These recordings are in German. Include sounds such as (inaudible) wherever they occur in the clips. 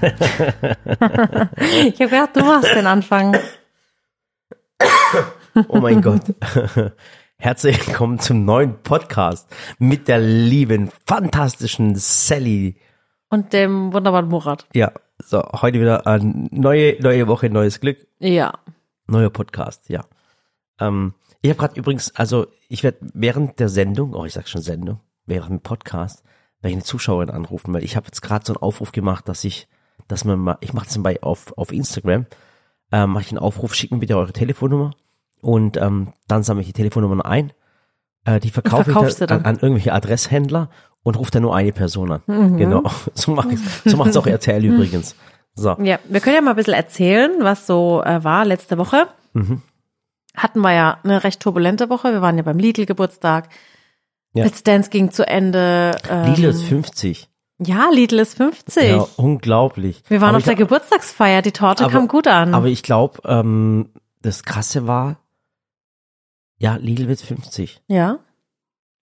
Ich habe gedacht, du machst den Anfang. Oh mein Gott. Herzlich willkommen zum neuen Podcast mit der lieben, fantastischen Sally. Und dem wunderbaren Murat. Ja, so, heute wieder eine neue, neue Woche, neues Glück. Ja. Neuer Podcast, ja. Ähm, ich habe gerade übrigens, also ich werde während der Sendung, oh ich sag schon Sendung, während dem Podcast, werde ich eine Zuschauerin anrufen, weil ich habe jetzt gerade so einen Aufruf gemacht, dass ich, dass man mal, ich mache das bei auf, auf Instagram, ähm, mache ich einen Aufruf, schicken bitte eure Telefonnummer und ähm, dann sammle ich die Telefonnummer ein, äh, die verkaufe ich verkaufst dann, du dann? An, an irgendwelche Adresshändler und rufe dann nur eine Person an. Mhm. Genau, (laughs) so mache ich so macht's auch RTL übrigens. So, Ja, wir können ja mal ein bisschen erzählen, was so äh, war letzte Woche. Mhm. Hatten wir ja eine recht turbulente Woche. Wir waren ja beim Lidl-Geburtstag. Ja. Let's Dance ging zu Ende. Ähm, Lidl ist 50. Ja, Lidl ist 50. Ja, unglaublich. wir waren Aber auf der Geburtstagsfeier. Die Torte Aber- kam gut an. Aber ich glaube, ähm, das Krasse war, ja, Lidl wird 50. ja.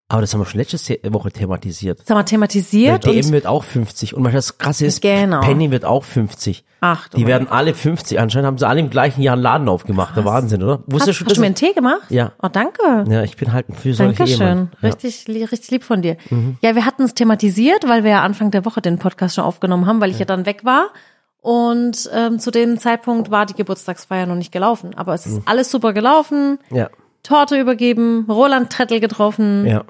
Aber das haben wir schon letzte Woche thematisiert. Das haben wir Weil thematisiert. DM und wird auch 50. Und was das Krasse ist, Genau. Penny wird auch 50. Ach, Die werden alle 50. Anscheinend haben sie alle im gleichen Jahr einen Laden aufgemacht. Der Wahnsinn, oder? Wusstest Hast, du hast du mir einen? Tee gemacht? Ja. Oh, danke. Ja, ich bin halt ein fürsorglicher Dankeschön. Ehemann. Ja. Mhm. Richtig, richtig lieb von dir. Ja, wir hatten es thematisiert, weil wir ja Anfang der Woche den Podcast schon aufgenommen haben, weil ich ja, dann weg war. Und ähm, zu dem Zeitpunkt war die Geburtstagsfeier noch nicht gelaufen. Aber es Mhm. ist alles super gelaufen. Ja, Torte übergeben, Roland Trettel getroffen. ja.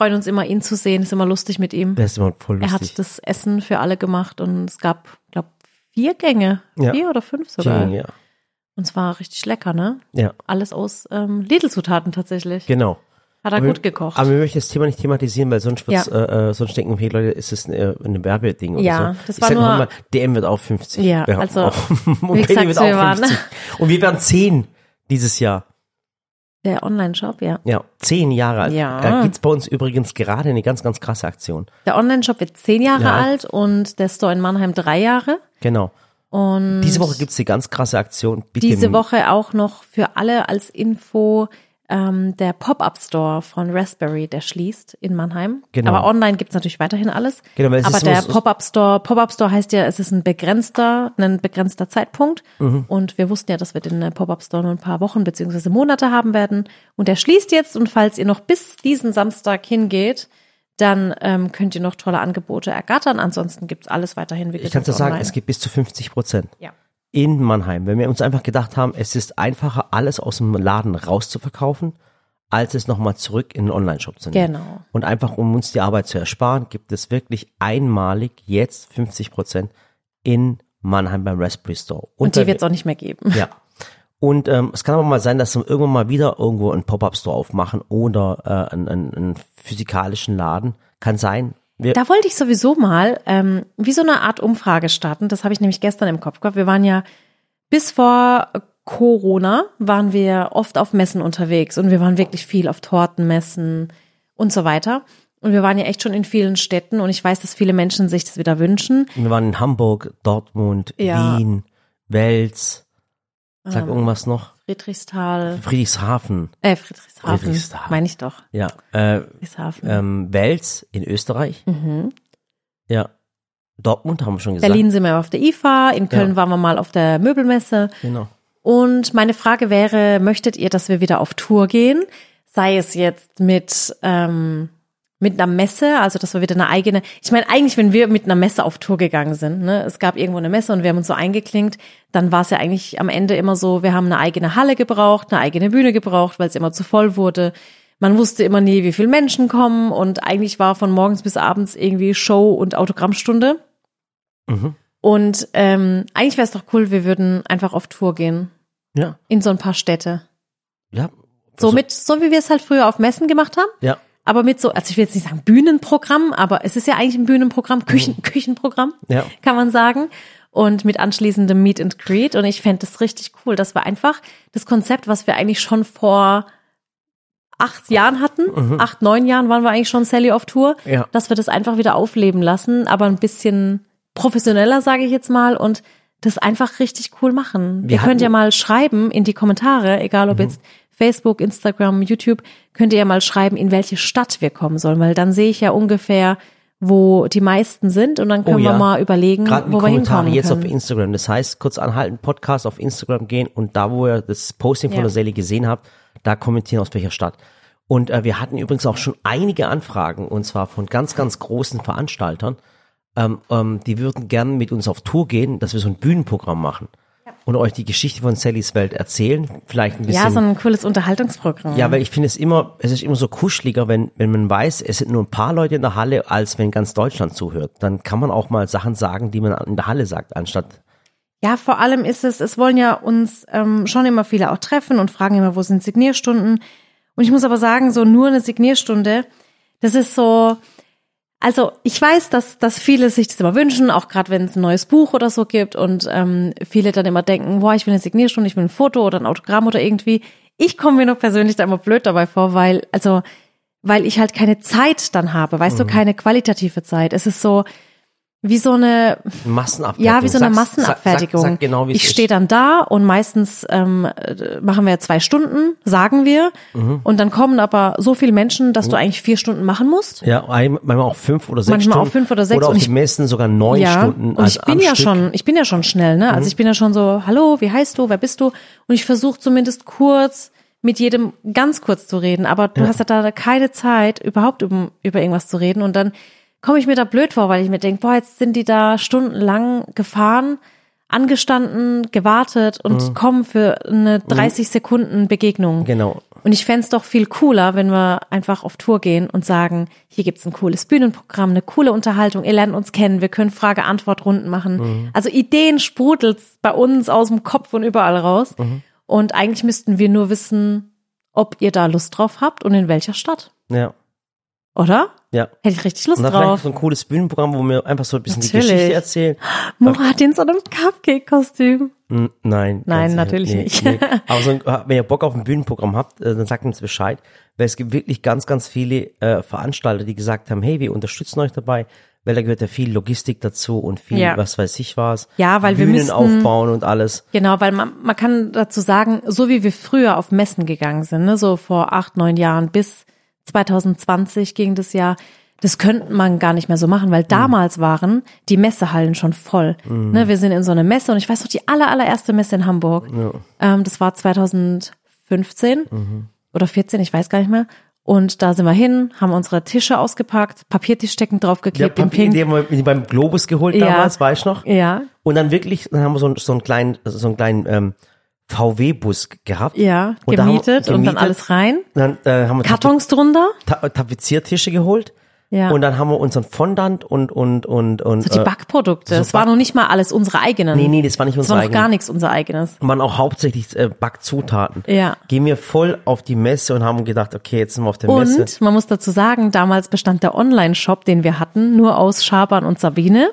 Freuen uns immer, ihn zu sehen. Ist immer lustig mit ihm. Das ist immer voll Er lustig. hat das Essen für alle gemacht und es gab, glaube vier Gänge. Ja. Vier oder fünf sogar. ja, Und es war richtig lecker, ne? ja, Alles aus ähm, Lidl-Zutaten tatsächlich. genau. Hat er Aber gut gekocht. Aber wir möchten das Thema nicht thematisieren, weil sonst, wird's, Ja. äh, äh, sonst denken wir, Leute, ist es eine, eine Werbeding oder Ja, so. das ich war sag noch nur- mal, DM wird auch 50. Ja, also, (laughs) und wie Penny wird wir auch waren- 50. Und wir werden 10 dieses Jahr. Der Online-Shop, ja. Ja, 10 Jahre alt. Ja. Äh, gibt's bei uns übrigens gerade eine ganz, ganz krasse Aktion. Der Online-Shop wird zehn Jahre Ja. alt und der Store in Mannheim drei Jahre. Genau. Und Diese Woche gibt's eine ganz krasse Aktion. Bitte diese Woche auch noch für alle als Info ähm, der Pop-Up-Store von Raspberry, der schließt in Mannheim. Genau. Aber online gibt's natürlich weiterhin alles. Genau, weil es Aber ist der Pop-Up-Store, Pop-Up-Store heißt ja, es ist ein begrenzter, ein begrenzter Zeitpunkt. Mhm. Und wir wussten ja, dass wir den äh, Pop-Up-Store nur ein paar Wochen beziehungsweise Monate haben werden. Und der schließt jetzt. Und falls ihr noch bis diesen Samstag hingeht, dann ähm, könnt ihr noch tolle Angebote ergattern. Ansonsten gibt's alles weiterhin wie Ich kann dir sagen, es gibt bis zu 50 Prozent. Ja. In Mannheim. Wenn wir uns einfach gedacht haben, es ist einfacher, alles aus dem Laden rauszuverkaufen, als es nochmal zurück in den Online-Shop zu nehmen. Genau. Und einfach, um uns die Arbeit zu ersparen, gibt es wirklich einmalig jetzt 50 Prozent in Mannheim beim Raspberry Store. Und die bei- wird's auch nicht mehr geben. Ja. Und ähm, es kann aber mal sein, dass wir irgendwann mal wieder irgendwo einen Pop-Up-Store aufmachen oder äh, einen, einen, einen physikalischen Laden. Kann sein. Wir, Da wollte ich sowieso mal ähm, wie so eine Art Umfrage starten. Das habe ich nämlich gestern im Kopf gehabt. Wir waren ja bis vor Corona waren wir oft auf Messen unterwegs und wir waren wirklich viel auf Tortenmessen und so weiter. Und wir waren ja echt schon in vielen Städten und ich weiß, dass viele Menschen sich das wieder wünschen. wir waren in Hamburg, Dortmund, Ja. Wien, Wels, sag Ähm, irgendwas noch, Friedrichsthal, Friedrichshafen. äh, Friedrichshafen, Friedrichshafen. meine ich doch. Ja, äh, Friedrichshafen. ähm, Wels in Österreich. mhm. Ja, Dortmund haben wir schon gesagt. Berlin sind wir auf der IFA, in Köln Ja. waren wir mal auf der Möbelmesse. Genau. Und meine Frage wäre, möchtet ihr, dass wir wieder auf Tour gehen? Sei es jetzt mit, ähm, mit einer Messe, also dass wir wieder eine eigene, ich meine eigentlich, wenn wir mit einer Messe auf Tour gegangen sind, ne, es gab irgendwo eine Messe und wir haben uns so eingeklinkt, dann war es ja eigentlich am Ende immer so, wir haben eine eigene Halle gebraucht, eine eigene Bühne gebraucht, weil es immer zu voll wurde. Man wusste immer nie, wie viele Menschen kommen und eigentlich war von morgens bis abends irgendwie Show und Autogrammstunde. Mhm. Und ähm, eigentlich wäre es doch cool, wir würden einfach auf Tour gehen Ja, in so ein paar Städte. ja. So mit, so wie wir es halt früher auf Messen gemacht haben, Ja, aber mit so, also ich will jetzt nicht sagen Bühnenprogramm, aber es ist ja eigentlich ein Bühnenprogramm, Küchen, Küchenprogramm, ja. kann man sagen. Und mit anschließendem Meet and Greet. Und ich fände das richtig cool. Das war einfach das Konzept, was wir eigentlich schon vor acht Jahren hatten. Acht, neun Jahren waren wir eigentlich schon Sally auf Tour. Ja. Dass wir das einfach wieder aufleben lassen, aber ein bisschen professioneller, sage ich jetzt mal. Und das einfach richtig cool machen. Wir ihr könnt ja mal schreiben in die Kommentare, egal ob jetzt Facebook, Instagram, YouTube, könnt ihr ja mal schreiben, in welche Stadt wir kommen sollen, weil dann sehe ich ja ungefähr, wo die meisten sind und dann können Oh wir ja. mal überlegen, Gerade wo wir Kommentare hinkommen jetzt können. auf Instagram. Das heißt, kurz anhalten, Podcast auf Instagram gehen und da, wo ihr das Posting von Ja. der Sally gesehen habt, da kommentieren aus welcher Stadt. Und äh, wir hatten übrigens auch schon einige Anfragen und zwar von ganz, ganz großen Veranstaltern. Ähm, ähm, die würden gern mit uns auf Tour gehen, dass wir so ein Bühnenprogramm machen und euch die Geschichte von Sallys Welt erzählen. Vielleicht ein bisschen. ja, so ein cooles Unterhaltungsprogramm. Ja, weil ich finde es immer, es ist immer so kuscheliger, wenn, wenn man weiß, es sind nur ein paar Leute in der Halle, als wenn ganz Deutschland zuhört. Dann kann man auch mal Sachen sagen, die man in der Halle sagt, anstatt, Ja, vor allem ist es, es wollen ja uns ähm, schon immer viele auch treffen und fragen immer, wo sind Signierstunden? Und ich muss aber sagen, so nur eine Signierstunde, das ist so, also ich weiß, dass, dass viele sich das immer wünschen, auch gerade wenn es ein neues Buch oder so gibt und ähm, viele dann immer denken, boah, ich will eine Signierstunde, ich will ein Foto oder ein Autogramm oder irgendwie. Ich komme mir nur persönlich da immer blöd dabei vor, weil, also, weil ich halt keine Zeit dann habe, weißt du, keine qualitative Zeit. Es ist so, wie so eine, Massenabfertigung. ja, wie so eine Sag's- Massenabfertigung. Sag, sag genau, ich stehe dann da und meistens ähm, äh, machen wir zwei Stunden, sagen wir. Mhm. Und dann kommen aber so viele Menschen, dass du eigentlich vier Stunden machen musst. Ja, manchmal auch fünf oder sechs Manchmal auch Stunden. fünf oder sechs Oder auf und die ich- Messen sogar neun ja. Stunden. Und ich bin ja Stück. schon, ich bin ja schon schnell, ne? Also ich bin ja schon so, hallo, wie heißt du, wer bist du? Und ich versuche zumindest kurz mit jedem ganz kurz zu reden, aber du hast ja da keine Zeit, überhaupt um, über irgendwas zu reden. Und dann komme ich mir da blöd vor, weil ich mir denke, boah, jetzt sind die da stundenlang gefahren, angestanden, gewartet und kommen für eine 30 Sekunden Begegnung. Genau. Und ich fänd's doch viel cooler, wenn wir einfach auf Tour gehen und sagen, hier gibt's ein cooles Bühnenprogramm, eine coole Unterhaltung, ihr lernt uns kennen, wir können Frage-Antwort-Runden machen. Also Ideen sprudelt's bei uns aus dem Kopf und überall raus. Und eigentlich müssten wir nur wissen, ob ihr da Lust drauf habt und in welcher Stadt. Ja, Oder? ja. Hätte ich richtig Lust Und dann vielleicht drauf. so ein cooles Bühnenprogramm, wo wir einfach so ein bisschen Natürlich. die Geschichte erzählen. (gasps) Murat in so einem Cupcake-Kostüm. Hm, Nein. Nein, natürlich sicher. nicht. Nee. (laughs) Aber so, ein- wenn ihr Bock auf ein Bühnenprogramm habt, äh, dann sagt uns Bescheid. Weil es gibt wirklich ganz, ganz viele äh, Veranstalter, die gesagt haben, hey, wir unterstützen euch dabei, weil da gehört ja viel Logistik dazu und viel, Ja. was weiß ich was. Ja, weil wir Bühnen müssten- aufbauen und alles. Genau, weil man, man kann dazu sagen, so wie wir früher auf Messen gegangen sind, ne, so vor acht, neun Jahren bis 2020 ging das Jahr, das könnte man gar nicht mehr so machen, weil damals waren die Messehallen schon voll. Ne, wir sind in so eine Messe und ich weiß noch, die aller, allererste Messe in Hamburg, ähm, das war 2015 oder 14, ich weiß gar nicht mehr. Und da sind wir hin, haben unsere Tische ausgepackt, Papiertischdecken Der draufgeklebt in Papier, den haben wir beim Globus geholt Ja. damals, weißt du noch? Ja, Und dann wirklich, dann haben wir so, einen- so einen kleinen, so einen kleinen ähm, VW-Bus gehabt. ja, Und da haben- gemietet, und dann alles rein. Dann äh, haben wir Kartons drunter. Ta Tapeziertische geholt. Ja. Und dann haben wir unseren Fondant und, und, und, und. So die äh, Backprodukte. so Es war noch nicht mal alles unsere eigenen. Nee, nee, das war nicht Das unser war noch gar nichts unser eigenes. waren auch hauptsächlich äh, Backzutaten. Ja. Gehen wir voll auf die Messe und haben gedacht, okay, jetzt sind wir auf der Messe. Und man muss dazu sagen, damals bestand der Online-Shop, den wir hatten, nur aus Schabern und Sabine.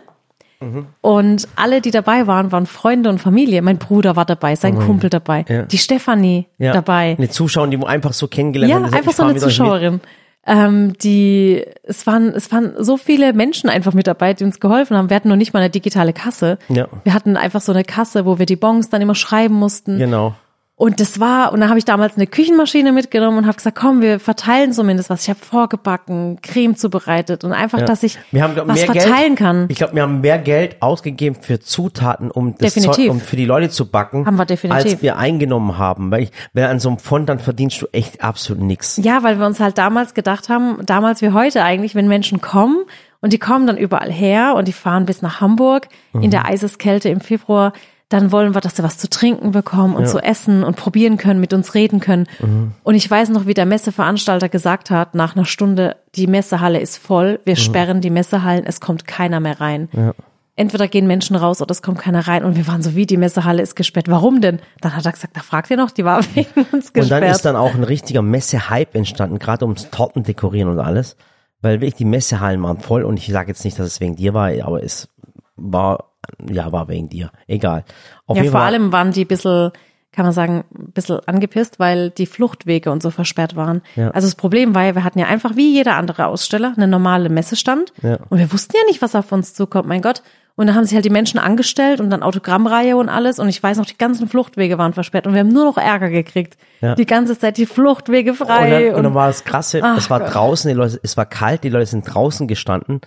Mhm. Und alle, die dabei waren, waren Freunde und Familie. Mein Bruder war dabei, sein Kumpel dabei, Ja. die Stefanie Ja. dabei. Eine Zuschauerin, die wir einfach so kennengelernt Ja, einfach so eine. Zuschauerin. Ähm, die, es waren, es waren so viele Menschen einfach mit dabei, die uns geholfen haben. Wir hatten noch nicht mal eine digitale Kasse. Ja. Wir hatten einfach so eine Kasse, wo wir die Bons dann immer schreiben mussten. Genau. Und das war, und da habe ich damals eine Küchenmaschine mitgenommen und habe gesagt, komm, wir verteilen zumindest was. Ich habe vorgebacken, Creme zubereitet und einfach, Ja. dass ich wir haben glaub, was mehr verteilen Geld, kann. Ich glaube, wir haben mehr Geld ausgegeben für Zutaten, um das Definitiv. Zeug, um für die Leute zu backen, Haben wir definitiv. als wir eingenommen haben. Weil, ich, weil an so einem Fondant verdienst du echt absolut nichts. Ja, weil wir uns halt damals gedacht haben, damals wie heute eigentlich, wenn Menschen kommen und die kommen dann überall her und die fahren bis nach Hamburg in Mhm. der Eiseskälte im Februar, dann wollen wir, dass sie was zu trinken bekommen und zu essen und probieren können, mit uns reden können. Mhm. Und ich weiß noch, wie der Messeveranstalter gesagt hat, nach einer Stunde, die Messehalle ist voll, wir sperren die Messehallen, es kommt keiner mehr rein. Mhm. Ja. Entweder gehen Menschen raus oder es kommt keiner rein. Und wir waren so, wie die Messehalle ist gesperrt. Warum denn? Dann hat er gesagt, da fragt ihr noch, die war (laughs) wegen uns Und gesperrt. dann ist dann auch ein richtiger Messe-Hype entstanden, gerade ums Torten dekorieren und alles. Weil wirklich die Messehallen waren voll und ich sage jetzt nicht, dass es wegen dir war, aber es war, ja, war wegen dir. Egal. Auf Ja, vor Fall- allem waren die ein bisschen, kann man sagen, ein bisschen angepisst, weil die Fluchtwege und so versperrt waren. Ja. Also das Problem war ja, wir hatten ja einfach wie jeder andere Aussteller eine normale Messestand Ja. und wir wussten ja nicht, was auf uns zukommt, mein Gott. Und dann haben sich halt die Menschen angestellt und dann Autogrammreihe und alles und ich weiß noch, die ganzen Fluchtwege waren versperrt und wir haben nur noch Ärger gekriegt. Ja. Die ganze Zeit die Fluchtwege Und frei. dann, und dann war das krasse, Ach es war Gott. draußen, die Leute, es war kalt, die Leute sind draußen gestanden,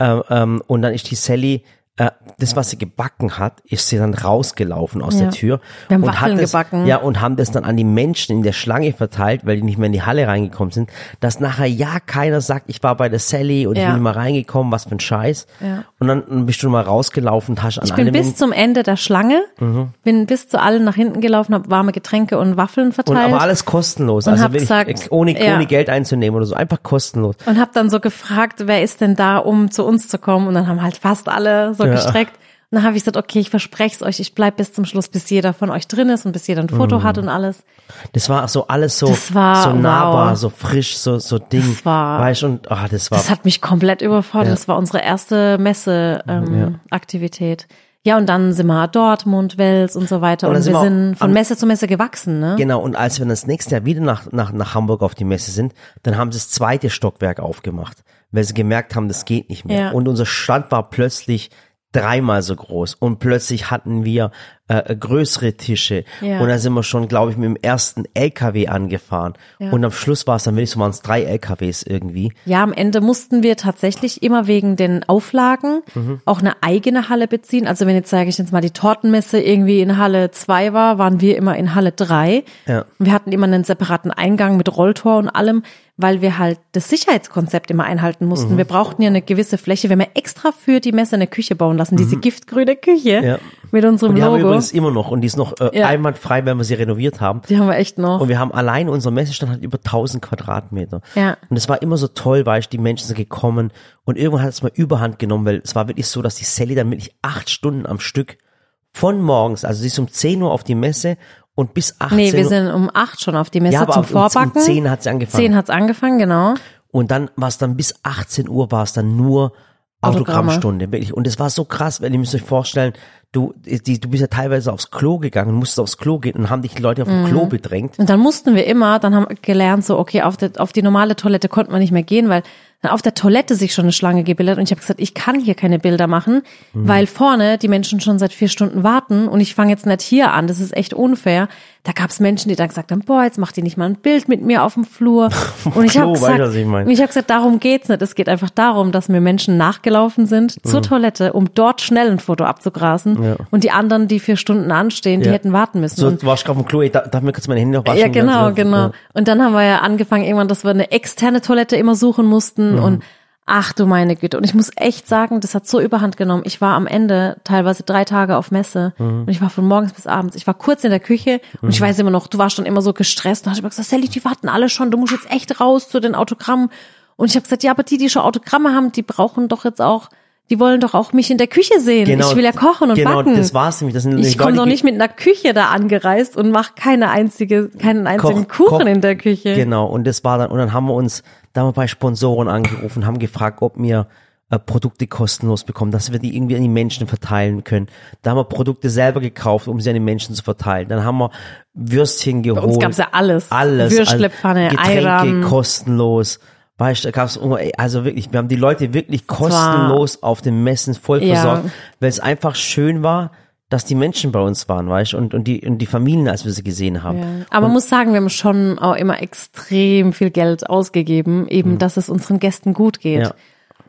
äh, ähm, und dann ist die Sally äh, das, was sie gebacken hat, ist sie dann rausgelaufen aus Ja. der Tür Wir haben und Waffeln hat das, gebacken. ja und haben das dann an die Menschen in der Schlange verteilt, weil die nicht mehr in die Halle reingekommen sind, dass nachher ja keiner sagt, ich war bei der Sally und ich Ja. bin nicht mal reingekommen, was für ein Scheiß. Ja. Und dann, bist du mal rausgelaufen und hast an Ich bin alle bis zum Ende der Schlange, bin bis zu allen nach hinten gelaufen, habe warme Getränke und Waffeln und verteilt. aber alles kostenlos, Und also wirklich, gesagt, ohne, ohne Geld einzunehmen oder so, einfach kostenlos. und habe dann so gefragt, wer ist denn da, um zu uns zu kommen? Und dann haben halt fast alle so. Gestreckt. Und dann habe ich gesagt, okay, ich verspreche es euch, ich bleib bis zum Schluss, bis jeder von euch drin ist und bis jeder ein Foto Mhm. hat und alles. Das war so alles so, war- so nahbar, wow. so frisch, so, so Ding. Das war- weißt, und, ah, das war, Das hat mich komplett überfordert. Ja. Das war unsere erste Messe-Aktivität. ja, und dann sind wir Dortmund, Wels und so weiter. Und Und sind wir sind von Messe zu Messe gewachsen, ne? Genau, und als wir das nächste Jahr wieder nach, nach, nach Hamburg auf die Messe sind, dann haben sie das zweite Stockwerk aufgemacht, weil sie gemerkt haben, das geht nicht mehr. Ja. Und unser Stand war plötzlich dreimal so groß und plötzlich hatten wir äh, größere Tische Ja. und da sind wir schon, glaube ich, mit dem ersten LKW angefahren Ja. und am Schluss war es dann so waren es drei LKWs irgendwie. Ja, am Ende mussten wir tatsächlich immer wegen den Auflagen Mhm. auch eine eigene Halle beziehen. Also wenn jetzt, sage ich jetzt mal, die Tortenmesse irgendwie in Halle 2 war, waren wir immer in Halle 3. Ja. Wir hatten immer einen separaten Eingang mit Rolltor und allem, weil wir halt das Sicherheitskonzept immer einhalten Mhm. mussten. Wir brauchten ja eine gewisse Fläche. Wir haben ja extra für die Messe eine Küche bauen lassen, diese giftgrüne Küche Mhm. Ja. mit unserem Und die haben wir Logo. übrigens immer noch und die ist noch äh, Ja. einwandfrei, wenn wir sie renoviert haben. Die haben wir echt noch. Und wir haben allein unser Messestand hat über 1000 Quadratmeter. Ja. Und es war immer so toll, weil die Menschen sind gekommen und irgendwann hat es mal Überhand genommen, weil es war wirklich so, dass die Sally dann wirklich acht Stunden am Stück von morgens, also sie ist um 10 Uhr auf die Messe und bis 18 Nee, wir sind um acht schon auf die Messe Ja, aber zum auf- um- um Vorbacken. 10 hat sie angefangen. Zehn hat's angefangen, genau. Und dann war es dann bis 18 Uhr war es dann nur Autogramme. Autogrammstunde, wirklich. Und es war so krass, weil ihr müsst euch vorstellen, du, die, du bist ja teilweise aufs Klo gegangen, musstest aufs Klo gehen und haben dich die Leute auf dem Mhm. Klo bedrängt. Und dann mussten wir immer, dann haben wir gelernt, so, okay, auf, der, auf die normale Toilette konnte man nicht mehr gehen, weil auf der Toilette sich schon eine Schlange gebildet und ich habe gesagt, ich kann hier keine Bilder machen, Mhm. weil vorne die Menschen schon seit vier Stunden warten und ich fange jetzt nicht hier an, das ist echt unfair. Da gab es Menschen, die dann gesagt haben, boah, jetzt macht ihr nicht mal ein Bild mit mir auf dem Flur. (laughs) und ich habe gesagt, ich ich habe gesagt, darum geht's nicht. Es geht einfach darum, dass mir Menschen nachgelaufen sind Mhm. zur Toilette, um dort schnell ein Foto abzugrasen Ja. und die anderen, die vier Stunden anstehen, die Ja. hätten warten müssen. So, Und du warst gerade auf dem Klo, da- darf mir kurz meine Hände noch waschen? ja, genau, genau. ja. Und dann haben wir ja angefangen irgendwann, dass wir eine externe Toilette immer suchen mussten Mhm. und ach du meine Güte. Und ich muss echt sagen, das hat so überhand genommen. Ich war am Ende teilweise drei Tage auf Messe Mhm. und ich war von morgens bis abends. Ich war kurz in der Küche und ich weiß immer noch, du warst schon immer so gestresst. Und hast immer gesagt, Sally, die warten alle schon, du musst jetzt echt raus zu den Autogrammen. Und ich habe gesagt, ja, aber die, die schon Autogramme haben, die brauchen doch jetzt auch, die wollen doch auch mich in der Küche sehen. ich will ja kochen und genau, backen. das war's nämlich. Das sind Ich komme doch nicht mit einer Küche da angereist und mache keine einzige, keinen einzigen Koch- Kuchen Koch- in der Küche. Genau, und das war dann, und dann haben wir uns, da haben wir bei Sponsoren angerufen, haben gefragt, ob wir äh, Produkte kostenlos bekommen, dass wir die irgendwie an die Menschen verteilen können. Da haben wir Produkte selber gekauft, um sie an die Menschen zu verteilen. Dann haben wir Würstchen geholt. Bei uns gab's ja alles. Alles. Würstlepfanne, also Getränke kostenlos. Weißt du, da gab's ey, also wirklich, wir haben die Leute wirklich kostenlos auf den Messen voll Ja. versorgt, weil es einfach schön war, dass die Menschen bei uns waren, weißt du, und, und die, und die Familien, als wir sie gesehen haben. Ja. Aber man muss sagen, wir haben schon auch immer extrem viel Geld ausgegeben, eben, dass es unseren Gästen gut geht. Ja.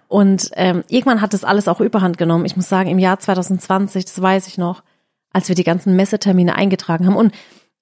Und ähm, irgendwann hat das alles auch überhand genommen. Ich muss sagen, im Jahr 2020, das weiß ich noch, als wir die ganzen Messetermine eingetragen haben. Und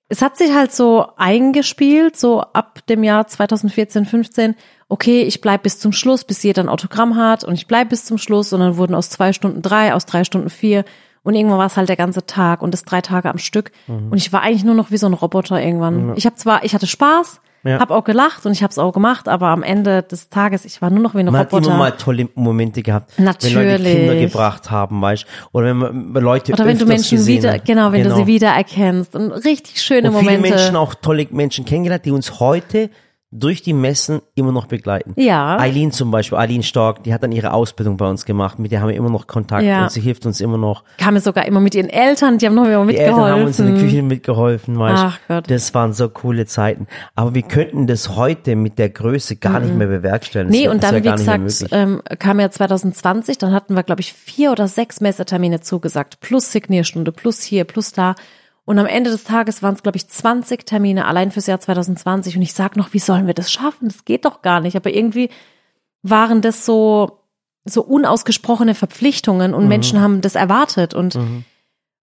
es hat sich halt so eingespielt, so ab dem Jahr 2014, 15, okay, ich bleib bis zum Schluss, bis jeder ein Autogramm hat und ich bleib bis zum Schluss und dann wurden aus zwei Stunden drei, aus drei Stunden vier und irgendwann war es halt der ganze Tag und das drei Tage am Stück Mhm. und ich war eigentlich nur noch wie so ein Roboter irgendwann. Ich habe zwar, ich hatte Spaß, Ja. habe auch gelacht und ich habe es auch gemacht, aber am Ende des Tages, ich war nur noch wie ein Man hat Roboter. immer mal tolle Momente gehabt. Wenn Leute Natürlich. Kinder gebracht haben, weißt Oder wenn man Leute Oder wenn du Menschen wieder, hat. genau, wenn du sie wieder erkennst und richtig schöne Und viele Momente. Menschen, auch tolle Menschen kennengelernt, die uns heute durch die Messen immer noch begleiten. Ja. Eileen zum Beispiel, Eileen Stork, die hat dann ihre Ausbildung bei uns gemacht, mit der haben wir immer noch Kontakt Ja. und sie hilft uns immer noch. kam es sogar immer mit ihren Eltern, die haben noch immer Die Eltern mitgeholfen. haben uns in der Küche mitgeholfen, weißt Ach Gott. Das waren so coole Zeiten. Aber wir könnten das heute mit der Größe gar nicht mehr bewerkstelligen. Das Mhm. Nee, wär- und das dann, wie gesagt, ähm, kam ja 2020, dann hatten wir, glaube ich, vier oder sechs Messetermine zugesagt, plus Signierstunde, plus hier, plus da. Und am Ende des Tages waren es, glaube ich, 20 Termine allein fürs Jahr 2020. Und ich sag noch, wie sollen wir das schaffen? Das geht doch gar nicht. Aber irgendwie waren das so so unausgesprochene Verpflichtungen und Menschen haben das erwartet und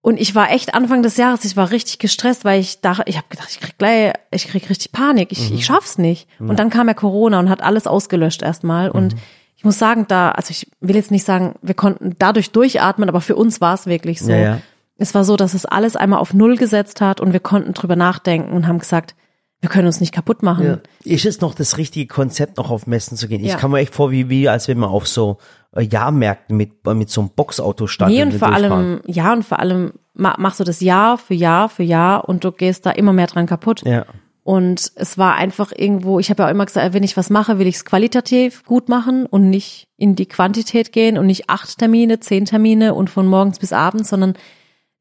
und ich war echt Anfang des Jahres, ich war richtig gestresst, weil ich dachte, ich habe gedacht, ich krieg gleich, ich krieg richtig Panik, ich, ich schaff's nicht. Und dann kam ja Corona und hat alles ausgelöscht erstmal und ich muss sagen, da, also ich will jetzt nicht sagen, wir konnten dadurch durchatmen, aber für uns war es wirklich so. Ja, ja. Es war so, dass es alles einmal auf Null gesetzt hat und wir konnten drüber nachdenken und haben gesagt, wir können uns nicht kaputt machen. Ja. Ist es noch das richtige Konzept, noch auf Messen zu gehen? Ich Ja. kann mir echt vor, wie, wie als wenn man auf so äh, Jahrmärkten mit, mit so einem Boxauto stand. Nee, und vor allem, ja, und vor allem ma- machst du das Jahr für Jahr für Jahr und du gehst da immer mehr dran kaputt. Ja. Und es war einfach irgendwo, ich habe ja auch immer gesagt, wenn ich was mache, will ich es qualitativ gut machen und nicht in die Quantität gehen und nicht acht Termine, zehn Termine und von morgens bis abends, sondern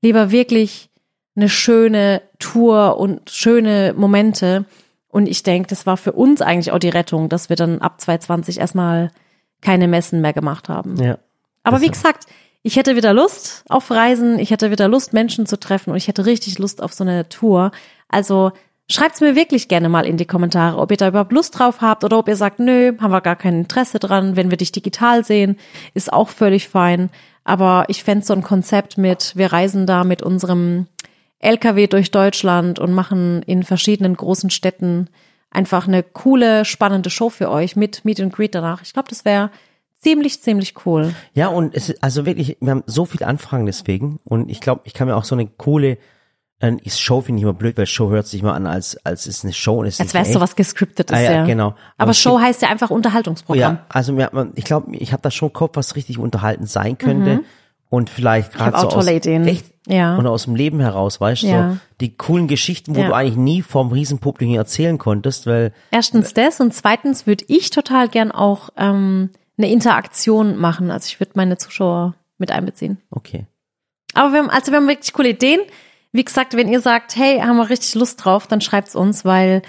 lieber wirklich eine schöne Tour und schöne Momente. Und ich denke, das war für uns eigentlich auch die Rettung, dass wir dann ab 2020 erstmal keine Messen mehr gemacht haben. Ja. Aber wie gesagt, ich hätte wieder Lust auf Reisen, ich hätte wieder Lust, Menschen zu treffen und ich hätte richtig Lust auf so eine Tour. Also schreibt's mir wirklich gerne mal in die Kommentare, ob ihr da überhaupt Lust drauf habt oder ob ihr sagt, nö, haben wir gar kein Interesse dran. Wenn wir dich digital sehen, ist auch völlig fein. Aber ich fände so ein Konzept mit, wir reisen da mit unserem LKW durch Deutschland und machen in verschiedenen großen Städten einfach eine coole, spannende Show für euch mit Meet and Greet danach. Ich glaube, das wäre ziemlich, ziemlich cool. Ja, und es ist also wirklich, wir haben so viele Anfragen deswegen und ich glaube, ich kann mir auch so eine coole ist Show finde ich immer blöd, weil Show hört sich mal an als als ist eine Show und es Als ist wäre es sowas gescriptetes, Ah, ja, ja. genau. Aber Aber, Show gibt- heißt ja einfach Unterhaltungsprogramm. Ja, also mir, ich glaube, ich habe da schon im Kopf, was richtig unterhalten sein könnte und vielleicht gerade Mhm. so aus, Ideen. echt Ja. und aus dem Leben heraus, weißt du, Ja. so die coolen Geschichten, wo Ja. du eigentlich nie vorm Riesenpublikum erzählen konntest, weil Erstens das und zweitens würde ich total gern auch ähm, eine Interaktion machen. Also ich würde meine Zuschauer mit einbeziehen. okay. Aber wir haben, also wir haben wirklich coole Ideen. Wie gesagt, wenn ihr sagt, hey, haben wir richtig Lust drauf, dann schreibt's uns, weil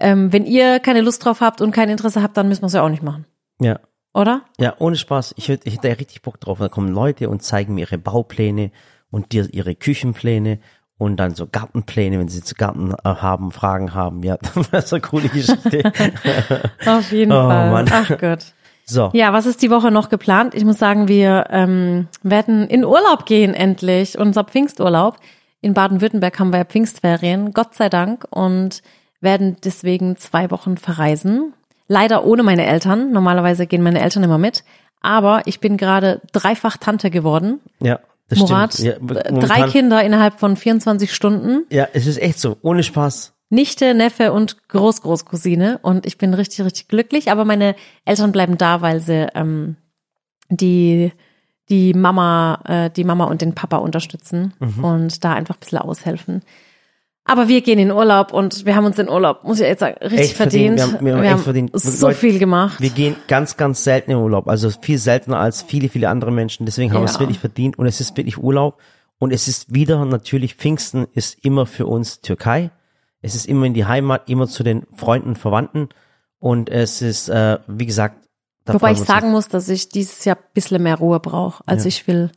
ähm, wenn ihr keine Lust drauf habt und kein Interesse habt, dann müssen wir es ja auch nicht machen. Ja. Oder? Ja, ohne Spaß. Ich, ich hätte da richtig Bock drauf. Da kommen Leute und zeigen mir ihre Baupläne und dir ihre Küchenpläne und dann so Gartenpläne, wenn sie zu Garten äh, haben, Fragen haben. Ja, (laughs) das ist eine coole Geschichte. (laughs) Auf jeden Oh, Fall. Mann. Ach Gott. So. Ja, was ist die Woche noch geplant? Ich muss sagen, wir ähm, werden in Urlaub gehen endlich, unser Pfingsturlaub. In Baden-Württemberg haben wir ja Pfingstferien, Gott sei Dank, und werden deswegen zwei Wochen verreisen. Leider ohne meine Eltern. Normalerweise gehen meine Eltern immer mit. Aber ich bin gerade dreifach Tante geworden. Ja, das Murat, stimmt. Ja, äh, drei Kinder innerhalb von 24 Stunden. Ja, es ist echt so. Ohne Spaß. Nichte, Neffe und Großgroßcousine und ich bin richtig, richtig glücklich. Aber meine Eltern bleiben da, weil sie ähm, die die Mama, äh, die Mama und den Papa unterstützen und da einfach ein bisschen aushelfen. Aber wir gehen in Urlaub und wir haben uns den Urlaub, muss ich jetzt sagen, richtig Echt verdient. verdient. Wir haben- wir haben echt verdient. so Leute, viel gemacht. Wir gehen ganz, ganz selten in Urlaub. Also viel seltener als viele, viele andere Menschen. Deswegen haben wir es Ja. wirklich verdient. Und es ist wirklich Urlaub. Und es ist wieder natürlich, Pfingsten ist immer für uns Türkei. Es ist immer in die Heimat, immer zu den Freunden, Verwandten. Und es ist, äh, wie gesagt, Wobei ich sagen muss, dass ich dieses Jahr ein bisschen mehr Ruhe brauche. Also Ja. ich will,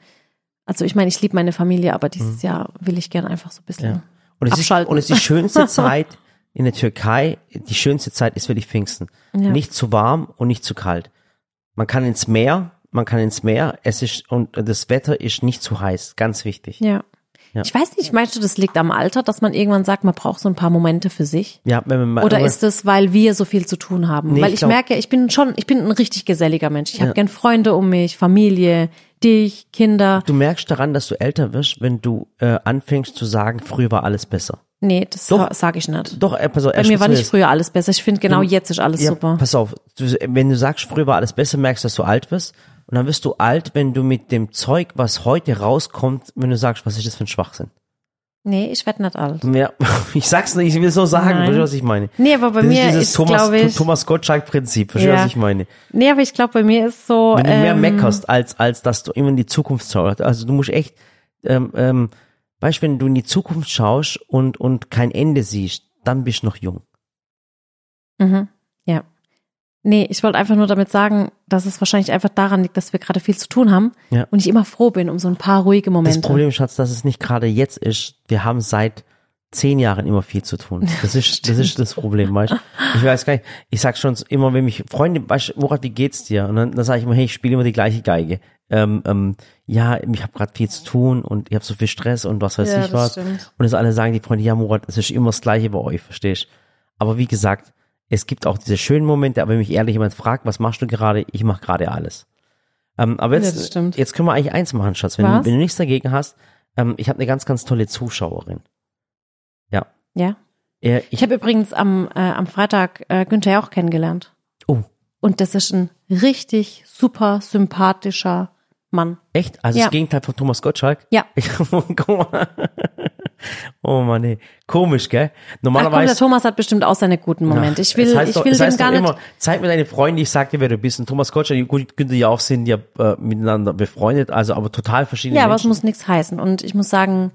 also ich meine, ich liebe meine Familie, aber dieses Jahr will ich gern einfach so ein bisschen. Ja. Und es, ist, abschalten. und es ist die schönste (laughs) Zeit in der Türkei. Die schönste Zeit ist wirklich Pfingsten. Ja. Nicht zu warm und nicht zu kalt. Man kann ins Meer, man kann ins Meer. Es ist, und das Wetter ist nicht zu heiß. Ganz wichtig. Ja. Ja. Ich weiß nicht, meinst du, das liegt am Alter, dass man irgendwann sagt, man braucht so ein paar Momente für sich? Ja, wenn man mal, Oder ist es, weil wir so viel zu tun haben? Nee, weil ich glaub- merke, ich bin schon, ich bin ein richtig geselliger Mensch. Ich Ja. habe gern Freunde um mich, Familie, dich, Kinder. du merkst daran, dass du älter wirst, wenn du äh, anfängst zu sagen, früher war alles besser. Nee, das sage ich nicht. Doch, äh, pass auf, Bei mir war nicht früher alles besser. Ich finde genau jetzt ist alles ja, super. Pass auf, du, wenn du sagst, früher war alles besser, merkst du, dass du alt wirst. Und dann wirst du alt, wenn du mit dem Zeug, was heute rauskommt, wenn du sagst, was ist das für ein Schwachsinn? Nee, ich werde nicht alt. Ja, (laughs) ich sag's nicht, ich will so sagen, Nein. verstehst du, was ich meine? Nee, aber bei das mir ist dieses ist, Thomas, ich, Thomas Gottschalk-Prinzip, verstehst du, Ja. was ich meine? nee, aber ich glaube, bei mir ist so, Wenn du mehr ähm, meckerst, als, als dass du immer in die Zukunft schaust. Also du musst echt, ähm, ähm, weißt du, wenn du in die Zukunft schaust und, und kein Ende siehst, dann bist du noch jung. Mhm. Ja. Nee, ich wollte einfach nur damit sagen, dass es wahrscheinlich einfach daran liegt, dass wir gerade viel zu tun haben Ja. und ich immer froh bin um so ein paar ruhige Momente. Das Problem, Schatz, dass es nicht gerade jetzt ist. Wir haben seit zehn Jahren immer viel zu tun. Das ist, das ist das Problem, weißt du? Ich weiß gar nicht, ich sag schon immer, wenn mich Freunde, weißt du, Murat, wie geht's dir? Und dann, dann sage ich immer, hey, ich spiele immer die gleiche Geige. Ähm, ähm, ja, ich habe gerade viel zu tun und ich habe so viel Stress und was weiß Ja, ich was. stimmt. Und das alle sagen die Freunde, ja, Murat, es ist immer das Gleiche bei euch, verstehst? Aber wie gesagt, es gibt auch diese schönen Momente, aber wenn mich ehrlich jemand fragt, was machst du gerade? Ich mache gerade alles. Ähm, aber Ja, jetzt, stimmt. jetzt können wir eigentlich eins machen, Schatz. Wenn, du, wenn du nichts dagegen hast, ähm, ich habe eine ganz, ganz tolle Zuschauerin. Ja. Ja. Äh, Ich habe übrigens am, äh, am Freitag äh, Günther auch kennengelernt. oh, Und das ist ein richtig super sympathischer Mann. echt? Also Ja. das Gegenteil von Thomas Gottschalk? Ja. Ich, (laughs) guck mal. Oh Mann, nee. Komisch, gell? Ach komm, der Normalerweise. Thomas hat bestimmt auch seine guten Momente. Ich will, es heißt ich doch, will heißt gar nicht. immer, zeig mir deine Freunde, ich sag dir, wer du bist. Und Thomas Gottschalk und Günther ja auch sind ja äh, miteinander befreundet, also aber total verschiedene Ja, aber es Menschen. muss nichts heißen. Und ich muss sagen,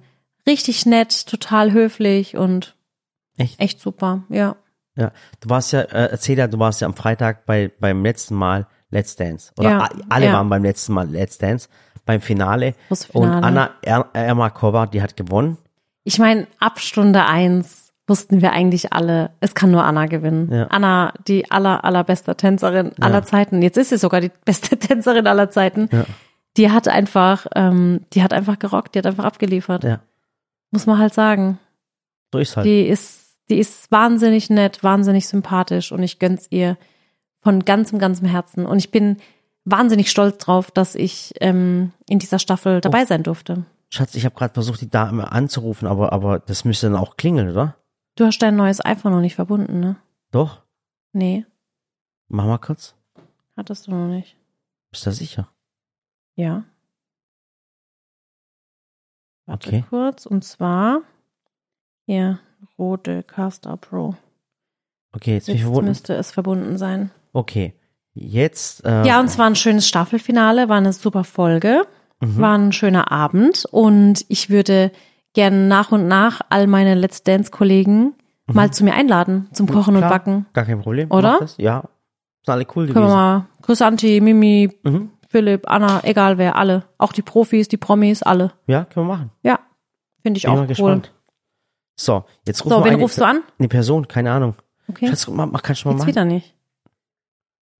richtig nett, total höflich und Echt? echt super. Ja. Ja, du warst ja, äh, erzähl ja, du warst ja am Freitag bei beim letzten Mal Let's Dance. Oder Ja, alle ja. waren beim letzten Mal Let's Dance, beim Finale. Große Und Finale. Anna er Ermakova, die hat gewonnen. Ich meine, ab Stunde eins wussten wir eigentlich alle, es kann nur Anna gewinnen. Ja. Anna, die aller, allerbeste Tänzerin aller Zeiten. Jetzt ist sie sogar die beste (laughs) Tänzerin aller Zeiten. Ja. Die hat einfach, ähm, die hat einfach gerockt, die hat einfach abgeliefert. Ja, Muss man halt sagen. so ist halt. Die ist, die ist wahnsinnig nett, wahnsinnig sympathisch und ich gönn's ihr von ganzem, ganzem Herzen. Und ich bin wahnsinnig stolz drauf, dass ich ähm, in dieser Staffel dabei Oh. sein durfte. Schatz, ich habe gerade versucht, die Dame anzurufen, aber aber das müsste dann auch klingeln, oder? Du hast dein neues iPhone noch nicht verbunden, ne? Doch? Nee, Mach mal kurz. hattest du noch nicht. Bist du sicher? Ja. Warte Okay. kurz. Und zwar hier, Rode Caster Pro. Okay, jetzt Jetzt müsste es verbunden sein. Okay. Jetzt äh, Ja, und zwar ein schönes Staffelfinale, war eine super Folge, mhm. war ein schöner Abend und ich würde gerne nach und nach all meine Let's Dance-Kollegen mal zu mir einladen zum Kochen Mhm. Klar, und Backen. Gar kein Problem. Oder? Ja. Sind alle cool Können wir gewesen. mal, Chris Anti, Mimi, Mhm. Philipp, Anna, egal wer, alle. Auch die Profis, die Promis, alle. Ja, können wir machen. Ja, finde ich Bin auch mal cool. gespannt. So, jetzt rufen So, wen eine, rufst du an? Eine Person, keine Ahnung. Okay, Schatz, mach, mach, kannst du mal jetzt machen? wieder nicht.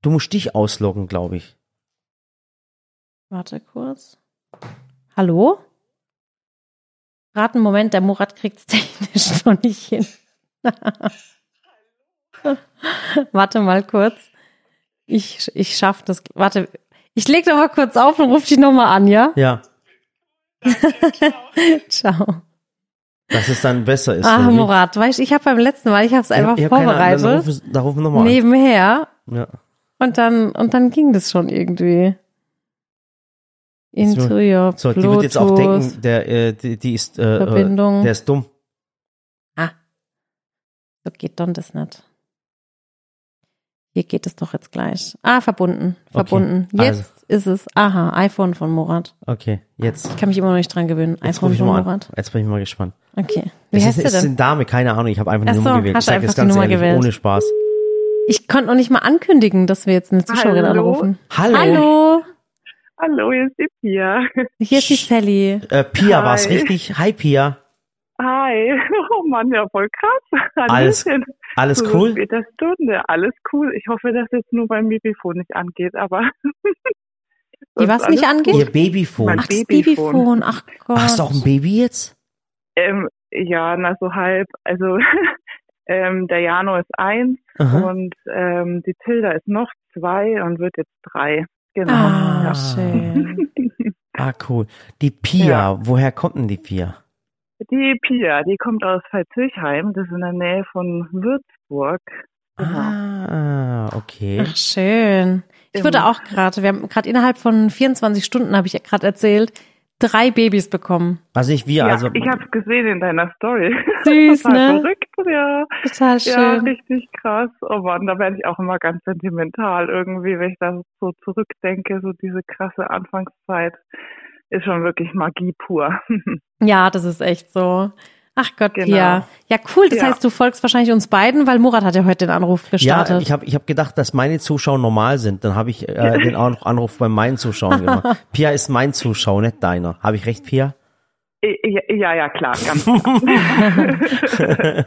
Du musst dich ausloggen, glaube ich. Warte kurz. Hallo? Raten Moment, der Murat kriegt's (laughs) technisch noch nicht hin. (laughs) Warte mal kurz. Ich, ich schaff das. Warte, ich leg doch mal kurz auf und ruf dich nochmal an, ja? Ja, (laughs) Ciao. dass es dann besser ist. Ah, wie? Murat, weißt du, ich habe beim letzten Mal, ich habe es Ich einfach hab- ich hab keine Ahnung, vorbereitet, da rufen wir nochmal an. nebenher, Ja. und dann, und dann ging das schon irgendwie. Into your So, die wird jetzt auch Bluetooth. denken, der, äh, die, die ist, äh, äh, Verbindung. der ist dumm. Ah, so geht dann das nicht. Hier geht es doch jetzt gleich. Ah, verbunden, verbunden. Okay, Jetzt ist es. Aha, iPhone von Murat. Okay, jetzt. Ich kann mich immer noch nicht dran gewöhnen. Jetzt iPhone rufe ich von. Murat. Jetzt bin ich mal gespannt. Okay. Wie es heißt ist, du es ist denn? eine Dame, keine Ahnung. Ich habe einfach eine so, Nummer gewählt. hast Ich sage einfach das die ganz Nummer ehrlich, gewählt. ohne Spaß. Ich konnte noch nicht mal ankündigen, dass wir jetzt eine Zuschauerin Hallo? anrufen. Hallo. Hallo, Hallo, hier ist die Pia. hier ist die Sally. Äh, Pia, war's Hi. richtig? Hi, Pia. Hi. (laughs) Oh Mann, ja voll krass. Alles-. Alles Zu cool? später Stunde. Alles cool. Ich hoffe, dass jetzt nur beim Babyphone nicht angeht, aber. (laughs) Die was nicht angeht? Ihr Babyphone. Mein Ach, das Babyphone. Babyphone. Ach Gott. Hast du auch ein Baby jetzt? Ähm, ja, na so halb. Also (laughs) ähm, der Jano ist eins Aha. und ähm, die Tilda ist noch zwei und wird jetzt drei. Genau. Ah, Ja. schön. (laughs) Ah, cool. Die Pia, Ja. woher kommt denn die Pia? Die Pia, die kommt aus Veitshöchheim. Das ist in der Nähe von Würzburg. Genau. Ah, okay. Ach, schön. Ich wurde Genau. auch gerade, wir haben gerade innerhalb von 24 Stunden, habe ich ja gerade erzählt, drei Babys bekommen. Also nicht wir, Ja, also. ich habe es gesehen in deiner Story. Süß, (laughs) Total ne? verrückt, ja. Total Ja, schön. richtig krass. Oh Mann, da werde ich auch immer ganz sentimental irgendwie, wenn ich da so zurückdenke, so diese krasse Anfangszeit ist schon wirklich Magie pur. (laughs) Ja, das ist echt so. Ach Gott, Genau. Pia. Ja, cool. Das Ja. heißt, du folgst wahrscheinlich uns beiden, weil Murat hat ja heute den Anruf gestartet. Ja, ich habe ich hab gedacht, dass meine Zuschauer normal sind. Dann habe ich äh, (laughs) den An- Anruf bei meinen Zuschauern gemacht. (laughs) Pia ist mein Zuschauer, nicht deiner. Habe ich recht, Pia? Ja, ja, klar, ganz (laughs) klar.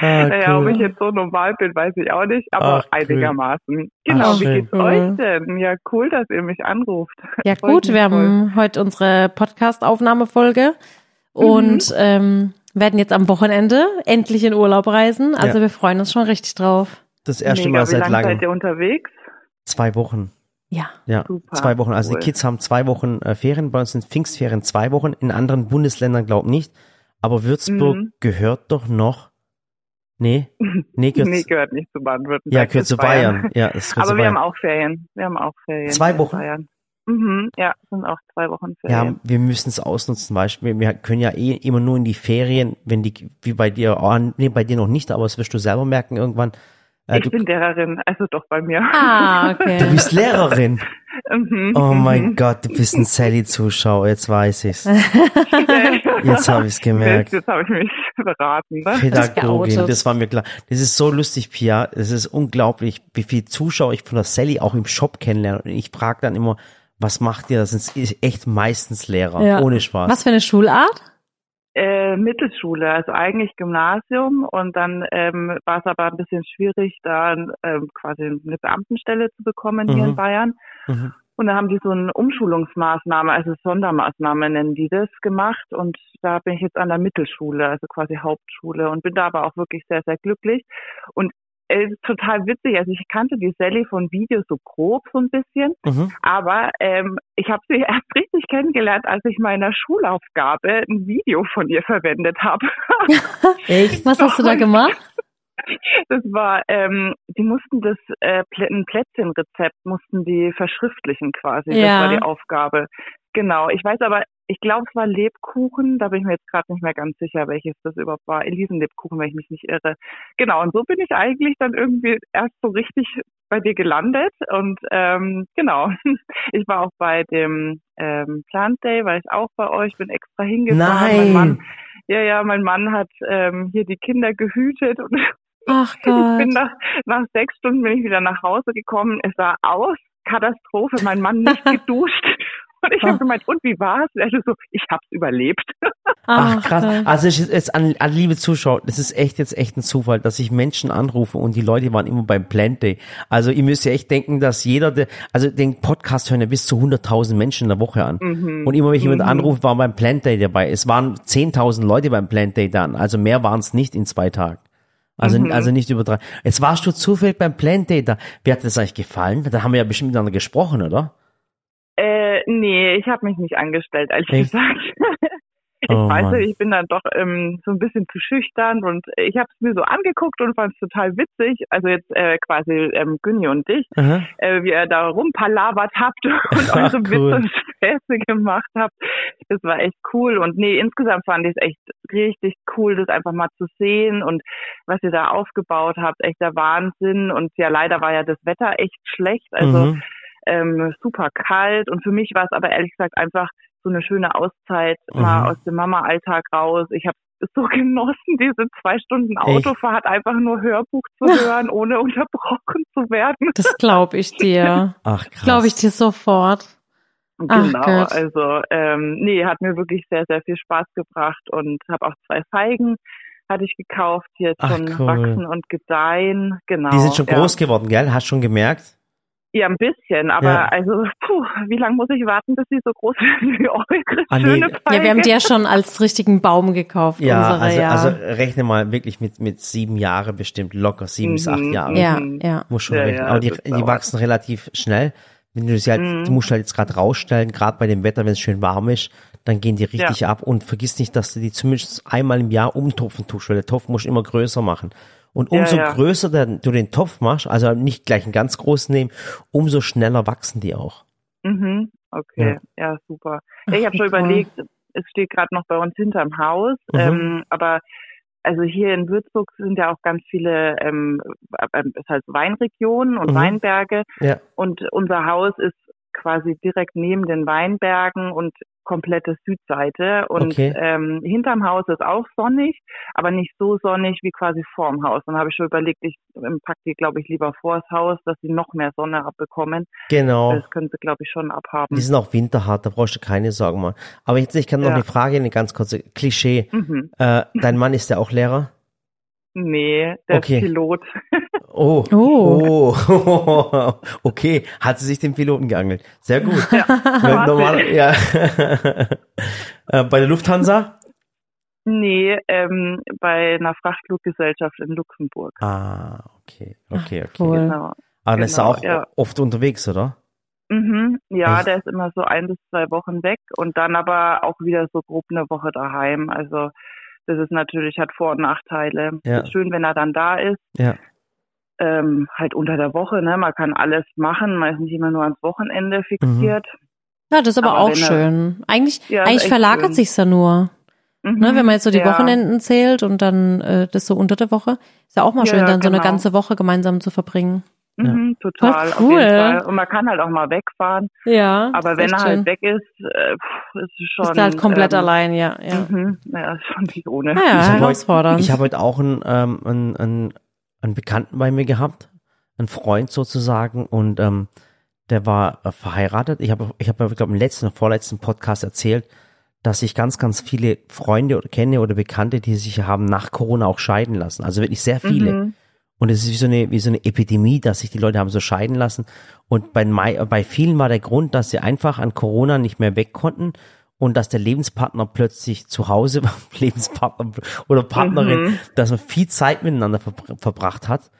ah, naja, ob ich jetzt so normal bin, weiß ich auch nicht, aber Ach, einigermaßen. Genau, Ach, wie geht's cool. euch denn? Ja, cool, dass ihr mich anruft. Ja, gut, wir voll. haben heute unsere Podcast-Aufnahmefolge mhm. und ähm, werden jetzt am Wochenende endlich in Urlaub reisen. Also ja. wir freuen uns schon richtig drauf. Das erste Mega, Mal seit langem. Wie lange seid ihr unterwegs? Zwei Wochen. Ja. Ja, Super, zwei Wochen. Also cool. die Kids haben zwei Wochen äh, Ferien. Bei uns sind Pfingstferien zwei Wochen. In anderen Bundesländern glaub nicht. Aber Würzburg mhm. gehört doch noch. Nee, nee, (laughs) gehört, nee, gehört nicht zu Baden-Württemberg. Ja, gehört zu Bayern. Bayern. Ja, ist Aber wir Bayern. haben auch Ferien. Wir haben auch Ferien. Zwei Wochen. Bayern. Mhm, ja, sind auch zwei Wochen Ferien. Ja, wir müssen es ausnutzen, Beispiel. Wir können ja eh immer nur in die Ferien, wenn die, wie bei dir, oh, nee, bei dir noch nicht, aber das wirst du selber merken irgendwann, äh, ich bin Lehrerin, also doch bei mir. Ah, okay. Du bist Lehrerin? Mhm. oh mein. Gott, du bist ein Sally-Zuschauer, jetzt weiß ich's. (laughs) jetzt habe ich's gemerkt. Jetzt habe ich mich beraten. Ne? Pädagogin, das war mir klar. Das ist so lustig, Pia. Es ist unglaublich, wie viele Zuschauer ich von der Sally auch im Shop kennenlerne. Und ich frage dann immer, was macht ihr? Das sind echt meistens Lehrer, ja. ohne Spaß. Was für eine Schulart? Äh, Mittelschule, also eigentlich Gymnasium und dann ähm, war es aber ein bisschen schwierig, da ähm, quasi eine Beamtenstelle zu bekommen hier mhm. in Bayern. Mhm. Und da haben die so eine Umschulungsmaßnahme, also Sondermaßnahme nennen die das, gemacht. Und da bin ich jetzt an der Mittelschule, also quasi Hauptschule und bin da aber auch wirklich sehr, sehr glücklich. Und es ist total witzig. Also ich kannte die Sally von Videos so grob so ein bisschen, mhm. aber ähm, ich habe sie (laughs) erst richtig kennengelernt, als ich meiner Schulaufgabe ein Video von ihr verwendet habe. (laughs) Echt? Was hast du da gemacht? Das war, ähm, die mussten das äh, ein Plätzchenrezept mussten die verschriftlichen quasi. Ja. Das war die Aufgabe. Genau. Ich weiß aber ich glaube, es war Lebkuchen, da bin ich mir jetzt gerade nicht mehr ganz sicher, welches das überhaupt war. Elisenlebkuchen, wenn ich mich nicht irre. Genau, und so bin ich eigentlich dann irgendwie erst so richtig bei dir gelandet. Und ähm, genau, (laughs) ich war auch bei dem ähm, Plant Day, war ich auch bei euch, bin extra hingefahren. Nein. Mein Mann, ja, ja, mein Mann hat ähm, hier die Kinder gehütet und Ach Gott. (laughs) ich bin nach, nach sechs Stunden bin ich wieder nach Hause gekommen. Es sah aus, Katastrophe, mein Mann nicht (laughs) geduscht. Und ich habe gemeint, und wie war's? Er so, ich hab's überlebt. Ach, krass. Also ich, jetzt an, an liebe Zuschauer, das ist echt jetzt echt ein Zufall, dass ich Menschen anrufe und die Leute waren immer beim Plant Day. Also ihr müsst ja echt denken, dass jeder, der, also den Podcast hören ja bis zu 100.000 Menschen in der Woche an. Mhm. Und immer wenn ich jemand mhm. anrufe, war beim Plant Day dabei. Es waren 10.000 Leute beim Plant Day dann. Also mehr waren es nicht in zwei Tagen. Also, mhm. also nicht über drei. Jetzt warst du zufällig beim Plant Day da. Wie hat das euch gefallen? Da haben wir ja bestimmt miteinander gesprochen, oder? Äh, nee, ich habe mich nicht angestellt, ehrlich Echt? gesagt. (laughs) ich oh, weiß nicht, ich bin dann doch ähm, so ein bisschen zu schüchtern und ich habe es mir so angeguckt und fand es total witzig. Also jetzt äh, quasi ähm, Günni und dich, äh, wie ihr da rumpalavert habt (laughs) und eure cool. Witze und Späße gemacht habt. Das war echt cool. Und nee, insgesamt fand ich es echt richtig cool, das einfach mal zu sehen und was ihr da aufgebaut habt, echt der Wahnsinn. Und ja, leider war ja das Wetter echt schlecht. Also mhm ähm, super kalt. Und für mich war es aber ehrlich gesagt einfach so eine schöne Auszeit, mhm. mal aus dem Mama-Alltag raus. Ich habe es so (laughs) genossen, diese zwei Stunden Autofahrt, Echt? einfach nur Hörbuch zu (laughs) hören, ohne unterbrochen zu werden. Das glaube ich dir. (laughs) Ach krass. Glaube ich dir sofort. Genau, Ach, also ähm, nee, hat mir wirklich sehr, sehr viel Spaß gebracht und habe auch zwei Feigen hatte ich gekauft, die jetzt schon cool. wachsen und gedeihen. Genau. Die sind schon ja. groß geworden, gell? Hast du schon gemerkt? Ja, ein bisschen, aber ja. also, puh, wie lange muss ich warten, bis sie so groß werden wie eure ah, schöne nee. Ja, wir haben die ja schon als richtigen Baum gekauft. Ja, unsere, also, ja. also rechne mal wirklich mit, mit sieben Jahre bestimmt, locker sieben mhm. bis acht mhm. Jahre. Ja, ja. Muss schon ja, rechnen. aber die, die wachsen relativ schnell. Wenn du sie halt, mhm. die musst du halt jetzt gerade rausstellen, gerade bei dem Wetter, wenn es schön warm ist, dann gehen die richtig ab und vergiss nicht, dass du die zumindest einmal im Jahr umtopfen tust, weil der Topf muss immer größer machen. Und umso ja, ja. größer du den Topf machst, also nicht gleich einen ganz großen nehmen, umso schneller wachsen die auch. Mhm, okay, ja, ja super. Ich habe schon überlegt, es steht gerade noch bei uns hinterm Haus, mhm. ähm, aber also hier in Würzburg sind ja auch ganz viele, ähm, äh, es heißt Weinregionen und mhm. Weinberge. Ja. Und unser Haus ist quasi direkt neben den Weinbergen und komplette Südseite und Okay. ähm, hinterm Haus ist auch sonnig, aber nicht so sonnig wie quasi vorm Haus. Dann habe ich schon überlegt, ich ähm, pack die, glaube ich, lieber vors Haus, dass sie noch mehr Sonne abbekommen. Genau. Das können sie, glaube ich, schon abhaben. Die sind auch winterhart, da brauchst du keine Sorgen machen. Aber jetzt, ich kann noch Ja. eine Frage, eine ganz kurze Klischee. Mhm. Äh, dein Mann ist ja auch Lehrer? Nee, der Okay. ist Pilot. (laughs) Oh. Oh. Oh. (laughs) okay. Hat sie sich den Piloten geangelt. Sehr gut. (laughs) Weil Warte. normal, (laughs) ja. äh, bei der Lufthansa? Nee, ähm, bei einer Frachtfluggesellschaft in Luxemburg. Ah, okay, okay, okay. Cool. Genau. Aber dann ist er Genau, auch ja. oft unterwegs, oder? Mhm. Ja, Echt? der ist immer so ein bis zwei Wochen weg und dann aber auch wieder so grob eine Woche daheim. Also das ist natürlich, hat Vor- und Nachteile. Ja. Ist schön, wenn er dann da ist. Ja. Ähm, halt unter der Woche, ne? Man kann alles machen, man ist nicht immer nur ans Wochenende fixiert. Ja, das ist aber, Aber auch wenn er- schön. Eigentlich, Ja, ist eigentlich verlagert schön. sich's ja nur. Mhm. Ne, wenn man jetzt so die ja. Wochenenden zählt und dann äh, das so unter der Woche, ist ja auch mal Ja, schön, ja, dann so eine genau. ganze Woche gemeinsam zu verbringen. Mhm, total, cool. jeden Fall. Und man kann halt auch mal wegfahren. Ja. Aber ist wenn er schön. halt weg ist, äh, ist es schon. Bist du halt komplett ähm, allein, ja. ja. Mhm, ja, ist schon nicht ohne. Naja, Ich hab heute- herausfordernd. Ich habe heute auch einen, ähm, einen, einen, einen Bekannten bei mir gehabt, einen Freund sozusagen, und ähm, der war äh, verheiratet. Ich habe, ich habe, glaube, im letzten oder vorletzten Podcast erzählt, dass ich ganz, ganz viele Freunde oder kenne oder Bekannte, die sich haben nach Corona auch scheiden lassen. Also wirklich sehr viele. Mhm. Und es ist wie so eine, wie so eine Epidemie, dass sich die Leute haben so scheiden lassen. Und bei, bei vielen war der Grund, dass sie einfach an Corona nicht mehr weg konnten und dass der Lebenspartner plötzlich zu Hause war, (laughs) Lebenspartner oder Partnerin, Mhm. dass man viel Zeit miteinander verbr verbracht hat.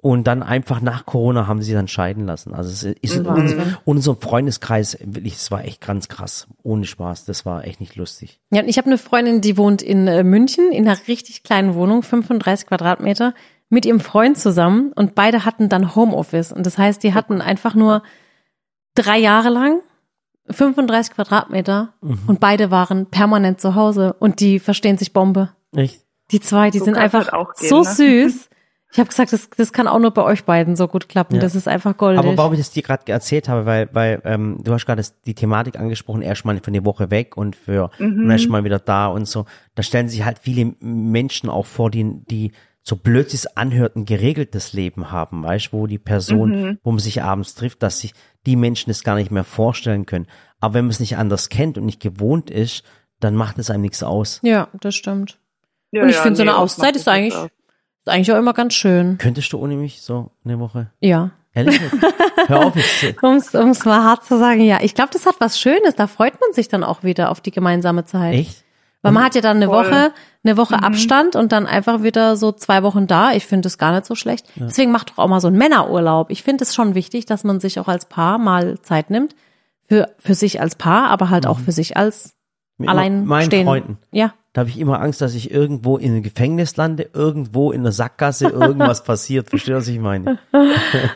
Und dann einfach nach Corona haben sie dann scheiden lassen. Also es ist in Wahnsinn. uns, unserem Freundeskreis wirklich, es war echt ganz krass. Ohne Spaß. Das war echt nicht lustig. Ja, und ich habe eine Freundin, die wohnt in äh, München in einer richtig kleinen Wohnung, 35 Quadratmeter, mit ihrem Freund zusammen und beide hatten dann Homeoffice. Und das heißt, die hatten einfach nur drei Jahre lang 35 Quadratmeter Mhm. und beide waren permanent zu Hause und die verstehen sich Bombe. Echt? Die zwei, die So sind einfach halt auch gehen, so ne? süß. (laughs) Ich habe gesagt, das, das kann auch nur bei euch beiden so gut klappen. Ja. Das ist einfach goldig. Aber warum ich das dir gerade erzählt habe, weil, weil ähm, du hast gerade die Thematik angesprochen, erstmal für eine Woche weg und für Mhm. und erstmal wieder da und so. Da stellen sich halt viele Menschen auch vor, die, die so blöd es anhört, ein geregeltes Leben haben, weißt wo die Person, Mhm. wo man sich abends trifft, dass sich die Menschen das gar nicht mehr vorstellen können. Aber wenn man es nicht anders kennt und nicht gewohnt ist, dann macht es einem nichts aus. ja, das stimmt. Ja, und ich ja, finde, so eine Auszeit ist eigentlich, ist eigentlich auch immer ganz schön. Könntest du ohne mich so eine Woche? Ja. Ehrlich? nicht? (laughs) Hör auf jetzt. Um es mal hart zu sagen, ja. Ich glaube, das hat was Schönes. Da freut man sich dann auch wieder auf die gemeinsame Zeit. Echt? Weil man hat ja dann eine Voll. Woche, eine Woche Mhm. Abstand und dann einfach wieder so zwei Wochen da. Ich finde das gar nicht so schlecht. Deswegen macht doch auch mal so einen Männerurlaub. Ich finde es schon wichtig, dass man sich auch als Paar mal Zeit nimmt. Für, für sich als Paar, aber halt auch für sich als Mit allein meinen stehen. Freunden. Ja. Da habe ich immer Angst, dass ich irgendwo in einem Gefängnis lande, irgendwo in einer Sackgasse irgendwas (laughs) passiert. Verstehst du, was ich meine?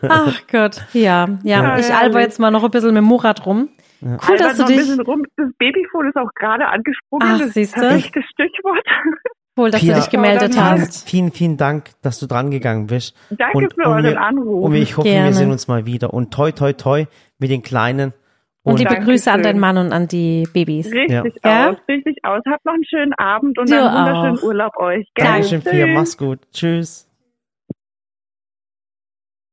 Ach Gott. Ja, ja. Ja, ich alber jetzt mal noch ein bisschen mit Murat rum. Cool, Albert dass du ein dich, bisschen rum. Das Babyphone ist auch gerade angesprungen. Ach, das ist siehste. das perfekte Stichwort. (laughs) cool, dass Pia. du dich gemeldet Ja, dann hast. Vielen, vielen Dank, dass du dran gegangen bist. Danke und, für und euren Anruf. Und ich hoffe, Gerne. wir sehen uns mal wieder. Und toi, toi, toi mit den Kleinen. Und liebe Dankeschön. Grüße an deinen Mann und an die Babys. Richtig Ja. aus, richtig aus. Habt noch einen schönen Abend und Dir einen wunderschönen auch. Urlaub euch. gell? Dankeschön. Pia. Mach's gut. Tschüss.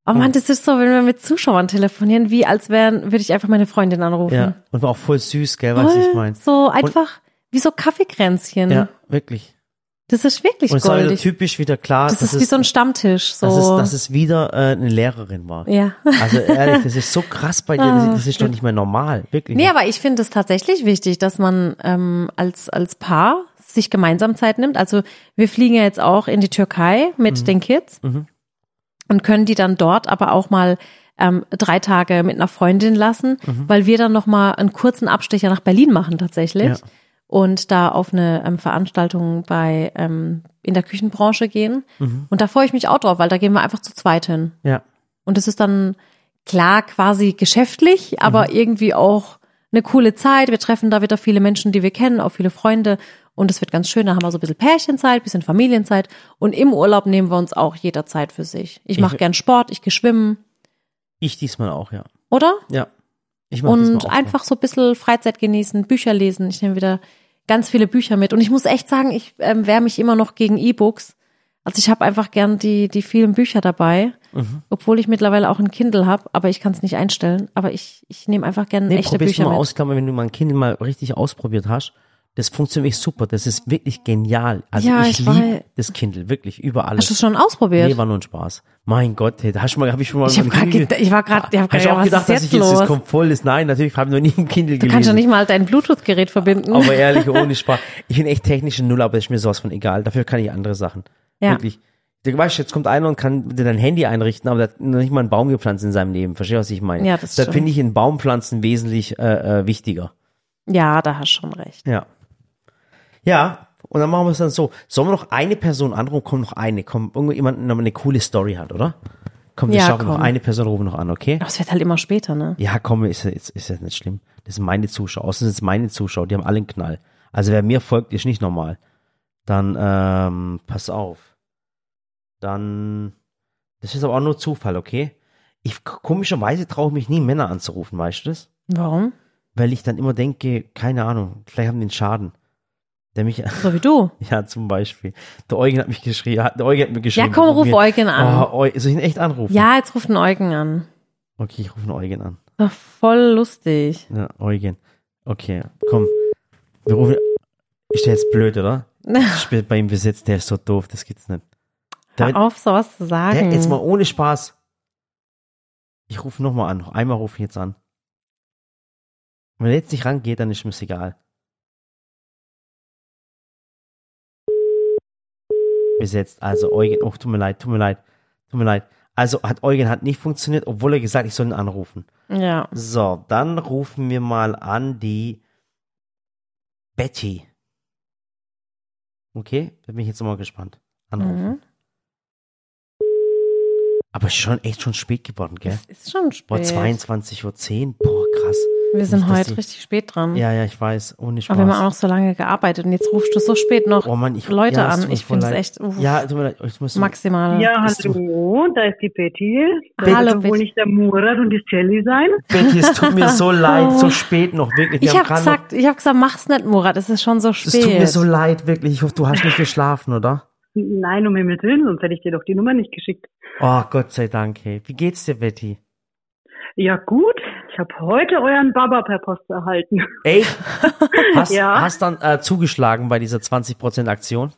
Oh Mann, das ist so, wenn wir mit Zuschauern telefonieren, wie als wären, würde ich einfach meine Freundin anrufen. Ja. Und war auch voll süß, gell, was ich meine. So einfach wie so Kaffeekränzchen. Ja, wirklich. Das ist wirklich Und es war wieder goldig. typisch wieder klar, Das dass ist wie es, so ein Stammtisch. So. dass es, dass es wieder äh, eine Lehrerin war. ja. Also ehrlich, das ist so krass bei dir. Das, das ist doch nicht mehr normal. Wirklich. Nee, aber ich finde es tatsächlich wichtig, dass man ähm, als, als Paar sich gemeinsam Zeit nimmt. Also wir fliegen ja jetzt auch in die Türkei mit den Kids Mhm. Und können die dann dort aber auch mal ähm, drei Tage mit einer Freundin lassen, weil wir dann noch mal einen kurzen Abstecher nach Berlin machen tatsächlich Ja. und da auf eine ähm, Veranstaltung bei ähm, in der Küchenbranche gehen. Mhm. Und da freue ich mich auch drauf, weil da gehen wir einfach zu zweit hin. Ja. Und es ist dann klar quasi geschäftlich, aber Mhm. irgendwie auch eine coole Zeit. Wir treffen da wieder viele Menschen, die wir kennen, auch viele Freunde. Und es wird ganz schön. Da haben wir so ein bisschen Pärchenzeit, bisschen Familienzeit. Und im Urlaub nehmen wir uns auch jeder Zeit für sich. Ich mache gern Sport, ich gehe schwimmen, Ich diesmal auch, ja. oder? Ja. Ich mach und auch einfach so ein bisschen Freizeit genießen, Bücher lesen. Ich nehme wieder ganz viele Bücher mit. Und ich muss echt sagen, ich ähm, wehre mich immer noch gegen E-Books. Also ich habe einfach gern die, die vielen Bücher dabei, Mhm. obwohl ich mittlerweile auch ein Kindle habe, aber ich kann es nicht einstellen. Aber ich, ich nehme einfach gern Nee, echte probier's Bücher mal mit. aus, glaube wenn du mal ein Kindle mal richtig ausprobiert hast. Das funktioniert super. Das ist wirklich genial. Also Ja, ich, ich liebe das Kindle, wirklich, über Hast alles. du es schon ausprobiert? Nee, war nur ein Spaß. Mein Gott, hey, da hast du mal, hab ich schon mal Ich hab grad Kindle- ged- ich war grad- ich hab Hast du grad auch gedacht, gedacht, dass ich jetzt, das kommt voll ist? Nein, natürlich habe ich noch nie ein Kindle du gelesen. kannst ja nicht mal dein Bluetooth-Gerät verbinden. Aber ehrlich, ohne Spaß. Ich bin echt technisch ein Null, aber das ist mir sowas von egal. Dafür kann ich andere Sachen. Ja. Wirklich. Du weißt, jetzt kommt einer und kann dir dein Handy einrichten, aber der hat noch nicht mal einen Baum gepflanzt in seinem Leben. Verstehst du, was ich meine? Ja, das Da finde ich in Baumpflanzen wesentlich äh, äh, wichtiger. ja, da hast du schon recht. Ja. Ja, und dann machen wir es dann so. Sollen wir noch eine Person anrufen? Komm, noch eine. Komm, irgendjemand noch eine coole Story hat, oder? Komm, wir Ja, schaffen noch komm. eine Person rufen noch an, okay? Aber es wird halt immer später, ne? Ja, komm, ist, ja- ist, ist ja nicht schlimm. Das sind meine Zuschauer. Außerdem sind es meine Zuschauer, die haben alle einen Knall. Also wer mir folgt, ist nicht normal. Dann, ähm, pass auf. Dann, das ist aber auch nur Zufall, okay? Ich, komischerweise traue ich mich nie, Männer anzurufen, weißt du das? Warum? Weil ich dann immer denke, keine Ahnung, vielleicht haben die einen Schaden. Der mich, So wie du. (laughs) ja, zum Beispiel. Der Eugen hat mich geschrieben, der Eugen hat mir geschrieben. Ja, komm, ruf mir, Eugen an. Oh, soll ich ihn echt anrufen? Ja, jetzt ruft ein Eugen an. Okay, ich rufe den Eugen an. Doch voll lustig. Ja, Eugen. Okay, komm. Wir rufen. Ist der jetzt blöd, oder? (laughs) Ich bin bei ihm besetzt, der ist so doof, das gibt's nicht. Hör Der, auf, sowas zu der, sagen. jetzt mal ohne Spaß. Ich rufe nochmal an. Noch einmal rufe ich jetzt an. Wenn er jetzt nicht rangeht, dann ist mir's egal. Besetzt. Also Eugen, oh, tut mir leid, tut mir leid, tut mir leid. Also hat Eugen hat nicht funktioniert, obwohl er gesagt, ich soll ihn anrufen. ja. So, dann rufen wir mal an die Betty. Okay, da bin ich jetzt mal gespannt. Anrufen. Mhm. Aber ist schon echt schon spät geworden, gell? Es ist schon spät. Boah, 22.10 Uhr. Boah, krass. Wir sind Nicht, heute die- richtig spät dran. Ja, ja, ich weiß. Ohne Spaß. Aber wir haben auch noch so lange gearbeitet und jetzt rufst du so spät noch oh Mann, ich, Leute ja, an. Ich finde es echt uff, Ja, tut mir leid. Ich muss, maximal. Ja, hallo, da ist die Betty. Das Hallo, doch wohl nicht der Murat und die Jelly sein. Betty, es tut mir so (laughs) leid, so spät noch, wirklich. Wir Ich habe gerade gesagt, ich habe gesagt, mach's nicht, Murat. Es ist schon so noch, spät. es tut mir so leid, wirklich. Ich hoffe, du hast nicht geschlafen, oder? Nein, um Himmels Willen, sonst hätte ich dir doch die Nummer nicht geschickt. Oh, Gott sei Dank, hey. Wie geht's dir, Betty? Ja gut, ich habe heute euren Baba per Post erhalten. Ey, (laughs) hast, Ja. hast dann äh, zugeschlagen bei dieser 20% Aktion?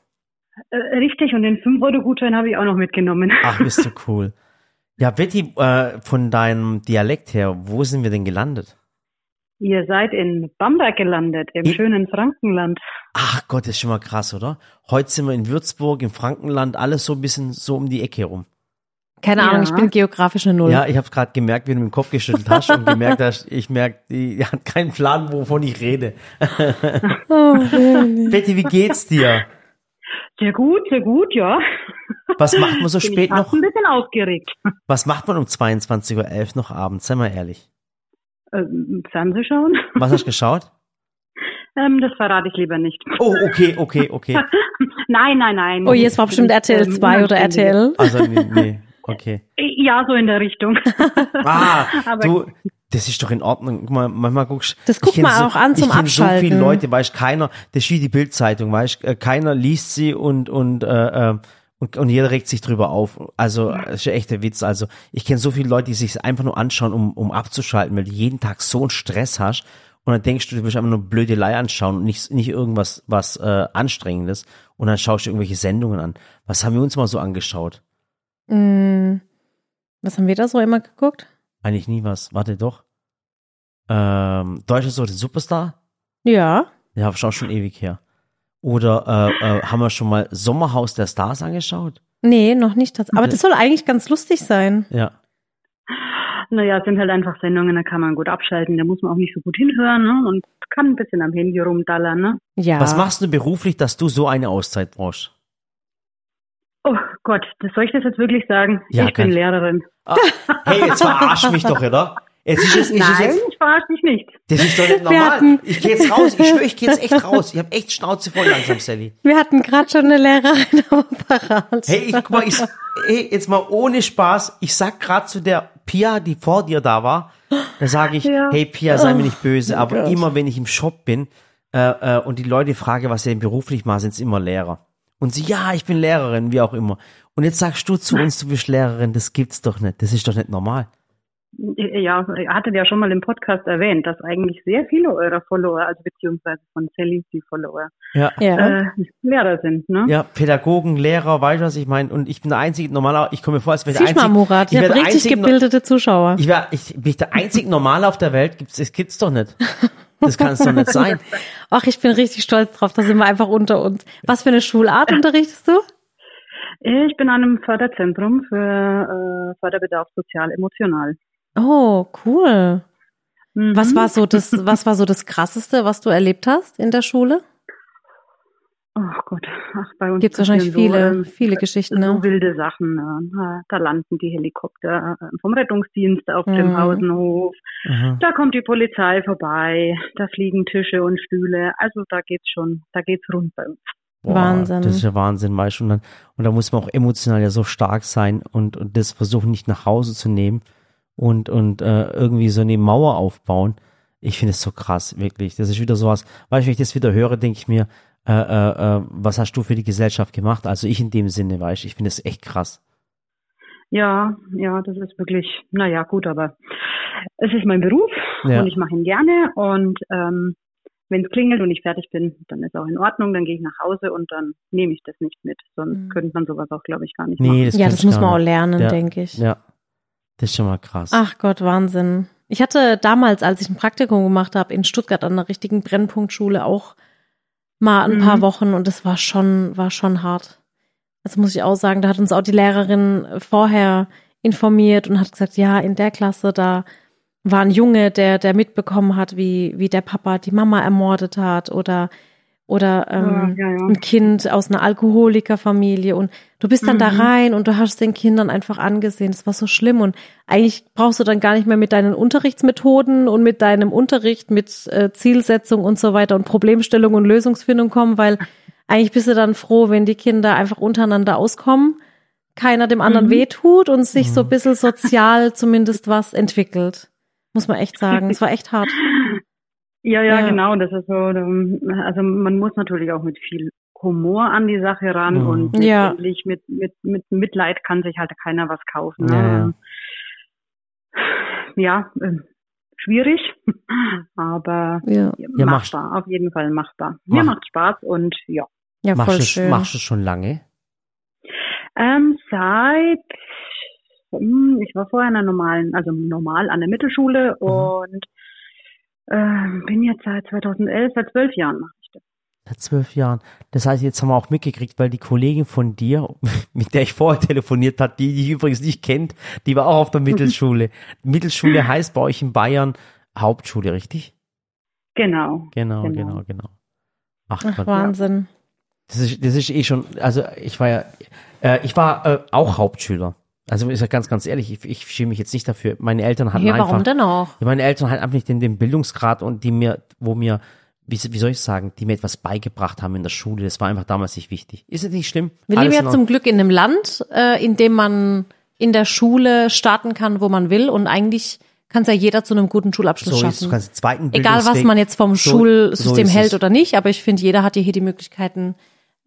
Äh, richtig, und den 5-Euro-Gutschein habe ich auch noch mitgenommen. (laughs) Ach, bist du cool. Ja, Betty, äh, von deinem Dialekt her, wo sind wir denn gelandet? Ihr seid in Bamberg gelandet, im Ich- schönen Frankenland. Ach Gott, das ist schon mal krass, oder? Heute sind wir in Würzburg, im Frankenland, alles so ein bisschen so um die Ecke herum. Keine Ja. Ahnung, ich bin geografisch eine Null. Ja, ich habe gerade gemerkt, wie du mit dem Kopf geschüttelt hast und gemerkt hast, ich merke, die (laughs) hat keinen Plan, wovon ich rede. Oh? (laughs) Betty, wie geht's dir? Sehr gut, sehr gut, ja. Was macht man so Bin spät ich fast noch? ein bisschen aufgeregt. Was macht man um 22.11 Uhr noch abends? Sei mal ehrlich. Ähm, Fernseh schauen? Was hast du geschaut? (laughs) Ähm, das verrate ich lieber nicht. Oh, okay, okay, okay. (laughs) Nein, nein, nein. Oh, jetzt war bestimmt RTL 2 oder RTL. Also, nee, nee okay. Ja, so in der Richtung. (laughs) Ah, Aber- du, das ist doch in Ordnung. Guck mal, manchmal guckst Das ich guckt man auch an zum Ich kenn so viele Abschalten. Leute, weißt keiner, das ist wie die Bildzeitung, weißt äh, keiner liest sie und und äh, äh, und, und jeder regt sich drüber auf. Also, das ist ja echt der Witz. Also, ich kenne so viele Leute, die sich einfach nur anschauen, um, um abzuschalten, weil du jeden Tag so einen Stress hast. Und dann denkst du, du willst einfach nur Blödelei anschauen und nicht, nicht irgendwas was äh, Anstrengendes. Und dann schaust du irgendwelche Sendungen an. Was haben wir uns mal so angeschaut? Mm, was haben wir da so immer geguckt? Eigentlich nie was. Warte doch. Ähm, Deutschland so der Superstar? Ja. Ja, schon schon ewig her. Oder äh, äh, haben wir schon mal Sommerhaus der Stars angeschaut? Nee, noch nicht. Aber das soll eigentlich ganz lustig sein. Ja. Naja, es sind halt einfach Sendungen, da kann man gut abschalten, da muss man auch nicht so gut hinhören ne? und kann ein bisschen am Handy rumdallern. Ne? Ja. Was machst du beruflich, dass du so eine Auszeit brauchst? Oh Gott, das soll ich das jetzt wirklich sagen? Ja, ich bin Lehrerin. Ah, hey, jetzt verarsch mich doch, oder? Es ist, ist Nein, jetzt, ich verarsche dich nicht. das ist doch nicht normal. hatten- Ich gehe jetzt raus. Ich schwöre, ich gehe jetzt echt raus. Ich habe echt Schnauze voll langsam, Sally. Wir hatten gerade schon eine Lehrerin (laughs) am Apparat. Hey, ich, guck mal, ich, hey, jetzt mal ohne Spaß. Ich sag gerade zu der Pia, die vor dir da war, da sage ich, Ja. hey Pia, sei mir nicht böse, aber Oh Gott. immer wenn ich im Shop bin äh, äh, und die Leute frage, was sie denn beruflich machen, sind es immer Lehrer. Und sie, ja, ich bin Lehrerin, wie auch immer. Und jetzt sagst du zu uns, du bist Lehrerin, das gibt's doch nicht. Das ist doch nicht normal. Ja, ihr hattet ja schon mal im Podcast erwähnt, dass eigentlich sehr viele eurer Follower, also beziehungsweise von Sally die Follower, Ja. Äh, Lehrer sind, ne? Ja, Pädagogen, Lehrer, weißt du, was ich meine? Und ich bin der einzige, normaler, ich komme mir vor, als wäre der Sieh mal, einzige. Murat, ich habe der richtig einzige- gebildete Zuschauer. Ich, wär, ich bin ich der einzig Normale auf der Welt. Gibt's, das gibt's doch nicht. Das kann es doch nicht sein. (laughs) Ach, ich bin richtig stolz drauf, da sind wir einfach unter uns. Was für eine Schulart unterrichtest du? Ich bin an einem Förderzentrum für äh, Förderbedarf sozial-emotional. Oh, cool. Mhm. Was war so das, (laughs) was war so das krasseste, was du erlebt hast in der Schule? Ach Gott, ach, bei uns Gibt's wahrscheinlich passieren viele, ähm, viele Geschichten, so ne? wilde Sachen. Ne? Da landen die Helikopter äh, vom Rettungsdienst auf dem Mhm. Pausenhof. Mhm. Da kommt die Polizei vorbei. Da fliegen Tische und Stühle. Also da geht's schon, da geht's rund bei uns. Boah, Wahnsinn. Das ist ja Wahnsinn, weißt du. Und, dann, und da muss man auch emotional ja so stark sein und, und das versuchen nicht nach Hause zu nehmen und, und äh, irgendwie so eine Mauer aufbauen. Ich finde es so krass, wirklich. Das ist wieder sowas, weißt du, wenn ich das wieder höre, denke ich mir, äh, äh, äh, was hast du für die Gesellschaft gemacht? Also ich in dem Sinne, weißt du, ich finde es echt krass. Ja, ja, das ist wirklich, naja, gut, aber es ist mein Beruf Ja. und ich mache ihn gerne und ähm, wenn es klingelt und ich fertig bin, dann ist auch in Ordnung, dann gehe ich nach Hause und dann nehme ich das nicht mit. Sonst Mhm. könnte man sowas auch, glaube ich, gar nicht Nee, machen. das Ja, das ich muss man auch lernen, Ja. denke ich. Ja, das ist schon mal krass. Ach Gott, Wahnsinn. Ich hatte damals, als ich ein Praktikum gemacht habe, in Stuttgart an einer richtigen Brennpunktschule auch mal ein Mhm. paar Wochen und es war schon, war schon hart. Das muss ich auch sagen. Da hat uns auch die Lehrerin vorher informiert und hat gesagt, ja, in der Klasse, da war ein Junge, der, der mitbekommen hat, wie, wie der Papa die Mama ermordet hat oder, oder ähm, ja, ja. ein Kind aus einer Alkoholikerfamilie und du bist dann da Mhm. rein und du hast den Kindern einfach angesehen, es war so schlimm und eigentlich brauchst du dann gar nicht mehr mit deinen Unterrichtsmethoden und mit deinem Unterricht, mit äh, Zielsetzung und so weiter und Problemstellung und Lösungsfindung kommen, weil eigentlich bist du dann froh, wenn die Kinder einfach untereinander auskommen, keiner dem anderen Mhm. wehtut und sich Mhm. so ein bisschen sozial zumindest was entwickelt. Muss man echt sagen. Es war echt hart. Ja, ja, Ja. genau, das ist so, ähm, also man muss natürlich auch mit viel Humor an die Sache ran Mhm. und Ja. letztendlich mit, mit, mit Mitleid kann sich halt keiner was kaufen. Ja, ja. Ne? Ja, ähm, schwierig, (laughs) aber Ja, Ja, machst- machbar, auf jeden Fall machbar. Mir Mach- macht Spaß und ja. ja machst, voll du, schön. machst du schon lange? Ähm, seit hm, ich war vorher in einer normalen, also normal an der Mittelschule Mhm. und ähm, bin jetzt seit 2011, seit zwölf Jahren mache ich das. Seit zwölf Jahren. Das heißt, jetzt haben wir auch mitgekriegt, weil die Kollegin von dir, (laughs) mit der ich vorher telefoniert hat, die dich übrigens nicht kennt, die war auch auf der (laughs) Mittelschule. Mittelschule heißt bei euch in Bayern Hauptschule, richtig? Genau. Genau, Genau. genau, genau. Ach, Ach. Wahnsinn. Das ist, das ist eh schon, also ich war ja, äh, ich war äh, auch Hauptschüler. Also ich sag ganz, ganz ehrlich, ich, ich schäme mich jetzt nicht dafür. Meine Eltern hatten Hey, einfach, warum denn auch? Ja, meine Eltern hatten einfach nicht den, den Bildungsgrad und die mir, wo mir, wie, wie soll ich sagen, die mir etwas beigebracht haben in der Schule. Das war einfach damals nicht wichtig. Ist es nicht schlimm? Wir Alles leben ja zum Glück in einem Land, äh, in dem man in der Schule starten kann, wo man will und eigentlich kann es ja jeder zu einem guten Schulabschluss so ist, du schaffen. kannst den zweiten Egal, was man jetzt vom so- Schulsystem so ist hält oder nicht, aber ich finde, jeder hat ja hier die Möglichkeiten,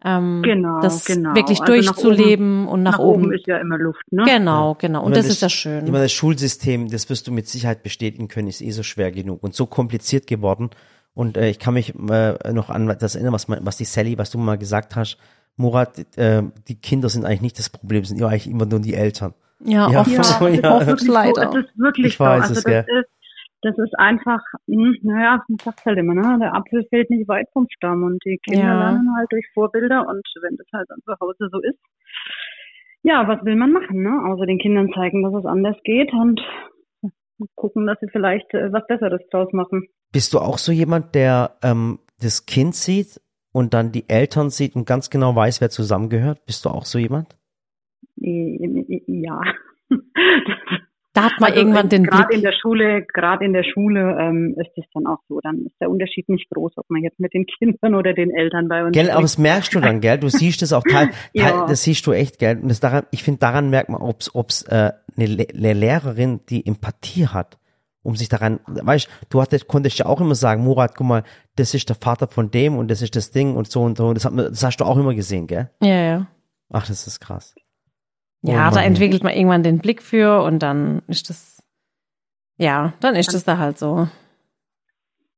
ähm, Genau, das genau. wirklich Also nach durchzuleben und nach, Nach oben. oben ist ja immer Luft, ne? Genau, genau. Und Ich meine, das ist ja schön. Ich meine, das Schulsystem, das wirst du mit Sicherheit bestätigen können, ist eh so schwer genug und so kompliziert geworden. Und äh, ich kann mich äh, noch an das erinnern, was, man- was die Sally, was du mal gesagt hast, Murat, äh, die Kinder sind eigentlich nicht das Problem, sind ja eigentlich immer nur die Eltern. Ja, Ja, oft, (laughs) ja, oft ja. leider. So, es ist wirklich Ich weiß so. Also es, das gell. ist, das ist einfach, hm, naja, man sagt halt immer, ne? Der Apfel fällt nicht weit vom Stamm und die Kinder Ja. lernen halt durch Vorbilder und wenn das halt dann zu Hause so ist, ja, was will man machen, ne? Außer den Kindern zeigen, dass es anders geht und gucken, dass sie vielleicht äh, was Besseres draus machen. Bist du auch so jemand, der ähm, das Kind sieht und dann die Eltern sieht und ganz genau weiß, wer zusammengehört? Bist du auch so jemand? Ja. (laughs) Da hat man Also irgendwann den Gerade in der Schule, gerade in der Schule ähm, ist es dann auch so. Dann ist der Unterschied nicht groß, ob man jetzt mit den (laughs) Kindern oder den Eltern bei uns Gell, aber das merkst du dann, gell? Du siehst es auch teil, (laughs) teil Ja. das siehst du echt, gell? Und das daran, ich finde, daran merkt man, ob's, ob's äh, eine, Le eine Lehrerin, die Empathie hat, um sich daran, weißt, du hattest, konntest ja auch immer sagen, Murat, guck mal, das ist der Vater von dem und das ist das Ding und so und so. Das, hat, man- das hast du auch immer gesehen, gell? Ja, ja. Ach, das ist krass. Ja, da entwickelt man irgendwann den Blick für und dann ist das, ja, dann ist das da halt so.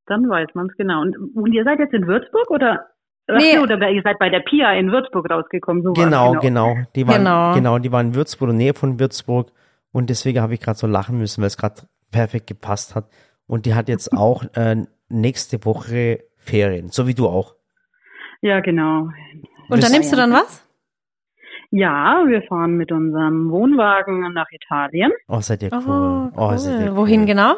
Dann weiß man es genau. Und, und ihr seid jetzt in Würzburg oder? Nee. oder ihr seid bei der Pia in Würzburg rausgekommen. So war's, Genau, genau. Die waren, Genau. genau. die waren in Würzburg, in der Nähe von Würzburg. Und deswegen habe ich gerade so lachen müssen, weil es gerade perfekt gepasst hat. Und die hat jetzt (laughs) auch äh, nächste Woche Ferien, so wie du auch. Ja, genau. Und dann nimmst du dann was? Ja, wir fahren mit unserem Wohnwagen nach Italien. Oh, seid ihr cool. Oh, Oh, cool. seid ihr cool. Wohin genau?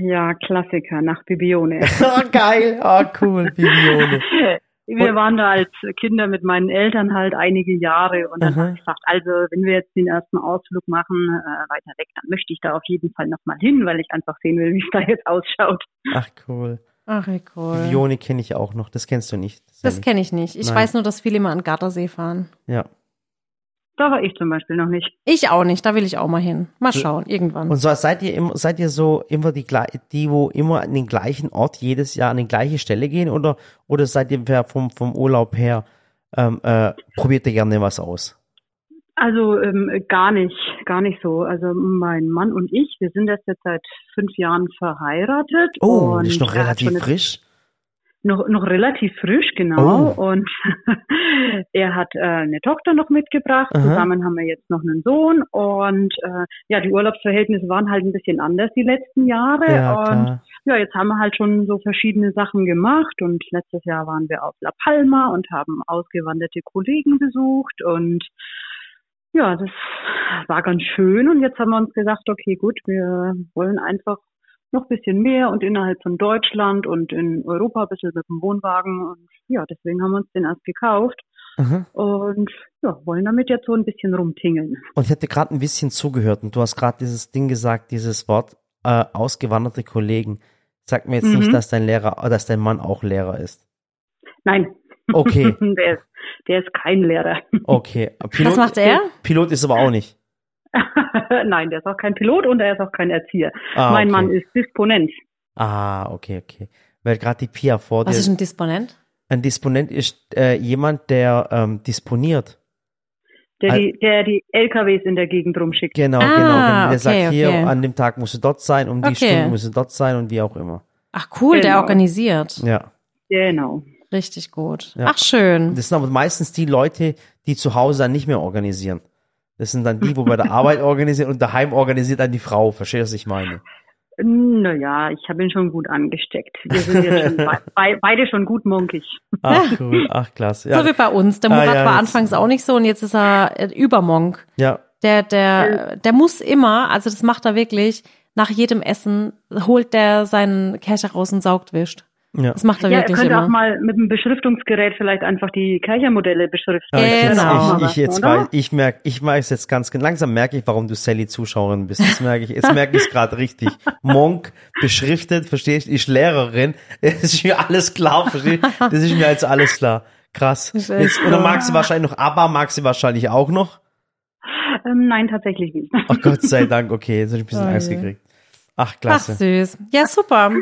Ja, Klassiker, nach Bibione. (laughs) Oh, geil. Oh, cool. Bibione. (laughs) Wir waren da als Kinder mit meinen Eltern halt einige Jahre und dann habe ich gesagt, also wenn wir jetzt den ersten Ausflug machen, äh, weiter weg, dann möchte ich da auf jeden Fall nochmal hin, weil ich einfach sehen will, wie es da jetzt ausschaut. Ach, cool. Ach, wie cool. Bibione kenne ich auch noch. Das kennst du nicht. Das Sally. kenne ich nicht. Ich Nein. weiß nur, dass viele immer an Gardasee fahren. Ja. Da war ich zum Beispiel noch nicht. Ich auch nicht, da will ich auch mal hin. Mal schauen, irgendwann. Und so seid ihr immer, seid ihr so immer die, die, wo immer an den gleichen Ort jedes Jahr an die gleiche Stelle gehen oder, oder seid ihr vom, vom Urlaub her, ähm, äh, probiert ihr gerne was aus? Also ähm, gar nicht, gar nicht so. Also mein Mann und ich, wir sind erst jetzt seit fünf Jahren verheiratet. Oh, und das ist noch relativ frisch. Noch, noch relativ frisch, genau. Oh. Und (laughs) er hat äh, eine Tochter noch mitgebracht. Aha. Zusammen haben wir jetzt noch einen Sohn. Und äh, ja, die Urlaubsverhältnisse waren halt ein bisschen anders die letzten Jahre. Ja, und klar. ja, jetzt haben wir halt schon so verschiedene Sachen gemacht. Und letztes Jahr waren wir auf La Palma und haben ausgewanderte Kollegen besucht. Und ja, das war ganz schön. Und jetzt haben wir uns gesagt, okay, gut, wir wollen einfach noch ein bisschen mehr und innerhalb von Deutschland und in Europa ein bisschen mit dem Wohnwagen. Und ja, deswegen haben wir uns den erst gekauft Aha. und ja, wollen damit jetzt so ein bisschen rumtingeln. Und ich hatte gerade ein bisschen zugehört und du hast gerade dieses Ding gesagt, dieses Wort äh, ausgewanderte Kollegen. Sag mir jetzt Mhm. nicht, dass dein Lehrer, dass dein Mann auch Lehrer ist. Nein. Okay. (laughs) der, ist, der ist kein Lehrer. Okay. Pilot, Was macht er? Pilot ist aber auch nicht. (laughs) Nein, der ist auch kein Pilot und er ist auch kein Erzieher. Ah, mein okay. Mann ist Disponent. Ah, okay, okay. Weil gerade die Pia vor Was dir. ist ein Disponent? ein Disponent ist äh, jemand, der ähm, disponiert. Der, Al- die, der die LKWs in der Gegend rumschickt. Genau, Ah, genau. Der okay, sagt hier, okay. an dem Tag musst du dort sein, um die Okay. Stunde musst du dort sein und wie auch immer. Ach cool, der Genau. organisiert. Ja. Genau. Richtig gut. Ja. Ach schön. Das sind aber meistens die Leute, die zu Hause dann nicht mehr organisieren. Das sind dann die, wo bei der Arbeit (laughs) organisieren und daheim organisiert dann die Frau. Verstehst du, was ich meine? Naja, ich habe ihn schon gut angesteckt. Wir sind jetzt schon be (laughs) be beide schon gut munkig. Ach, cool. Ach, klasse. Ja, So wie bei uns. Der Ah, Murat ja, war anfangs auch nicht so und jetzt ist er äh, Übermonk. ja. Der, der, der muss immer, also das macht er wirklich, nach jedem Essen holt der seinen Kercher raus und saugt wischt. Ja. Das macht er Ja, er wirklich könnte immer. auch mal mit einem Beschriftungsgerät vielleicht einfach die Kerchermodelle beschriften. Aber ich, jetzt, Genau. ich, ich jetzt Oder? weiß, ich merke, ich weiß jetzt ganz genau, langsam merke ich, warum du Sally Zuschauerin bist. Das merke ich, jetzt merke ich es gerade richtig. Monk, beschriftet, verstehst du, ich Lehrerin, (laughs) das ist mir alles klar, verstehst du? Das ist mir jetzt alles klar. Krass. Jetzt, und dann so. magst du wahrscheinlich noch ABBA, magst du wahrscheinlich auch noch. Ähm, nein, tatsächlich nicht. Ach Gott sei Dank, okay, jetzt habe ich ein bisschen Oh Angst gekriegt. Ach, Ach klasse. süß. Ja, super.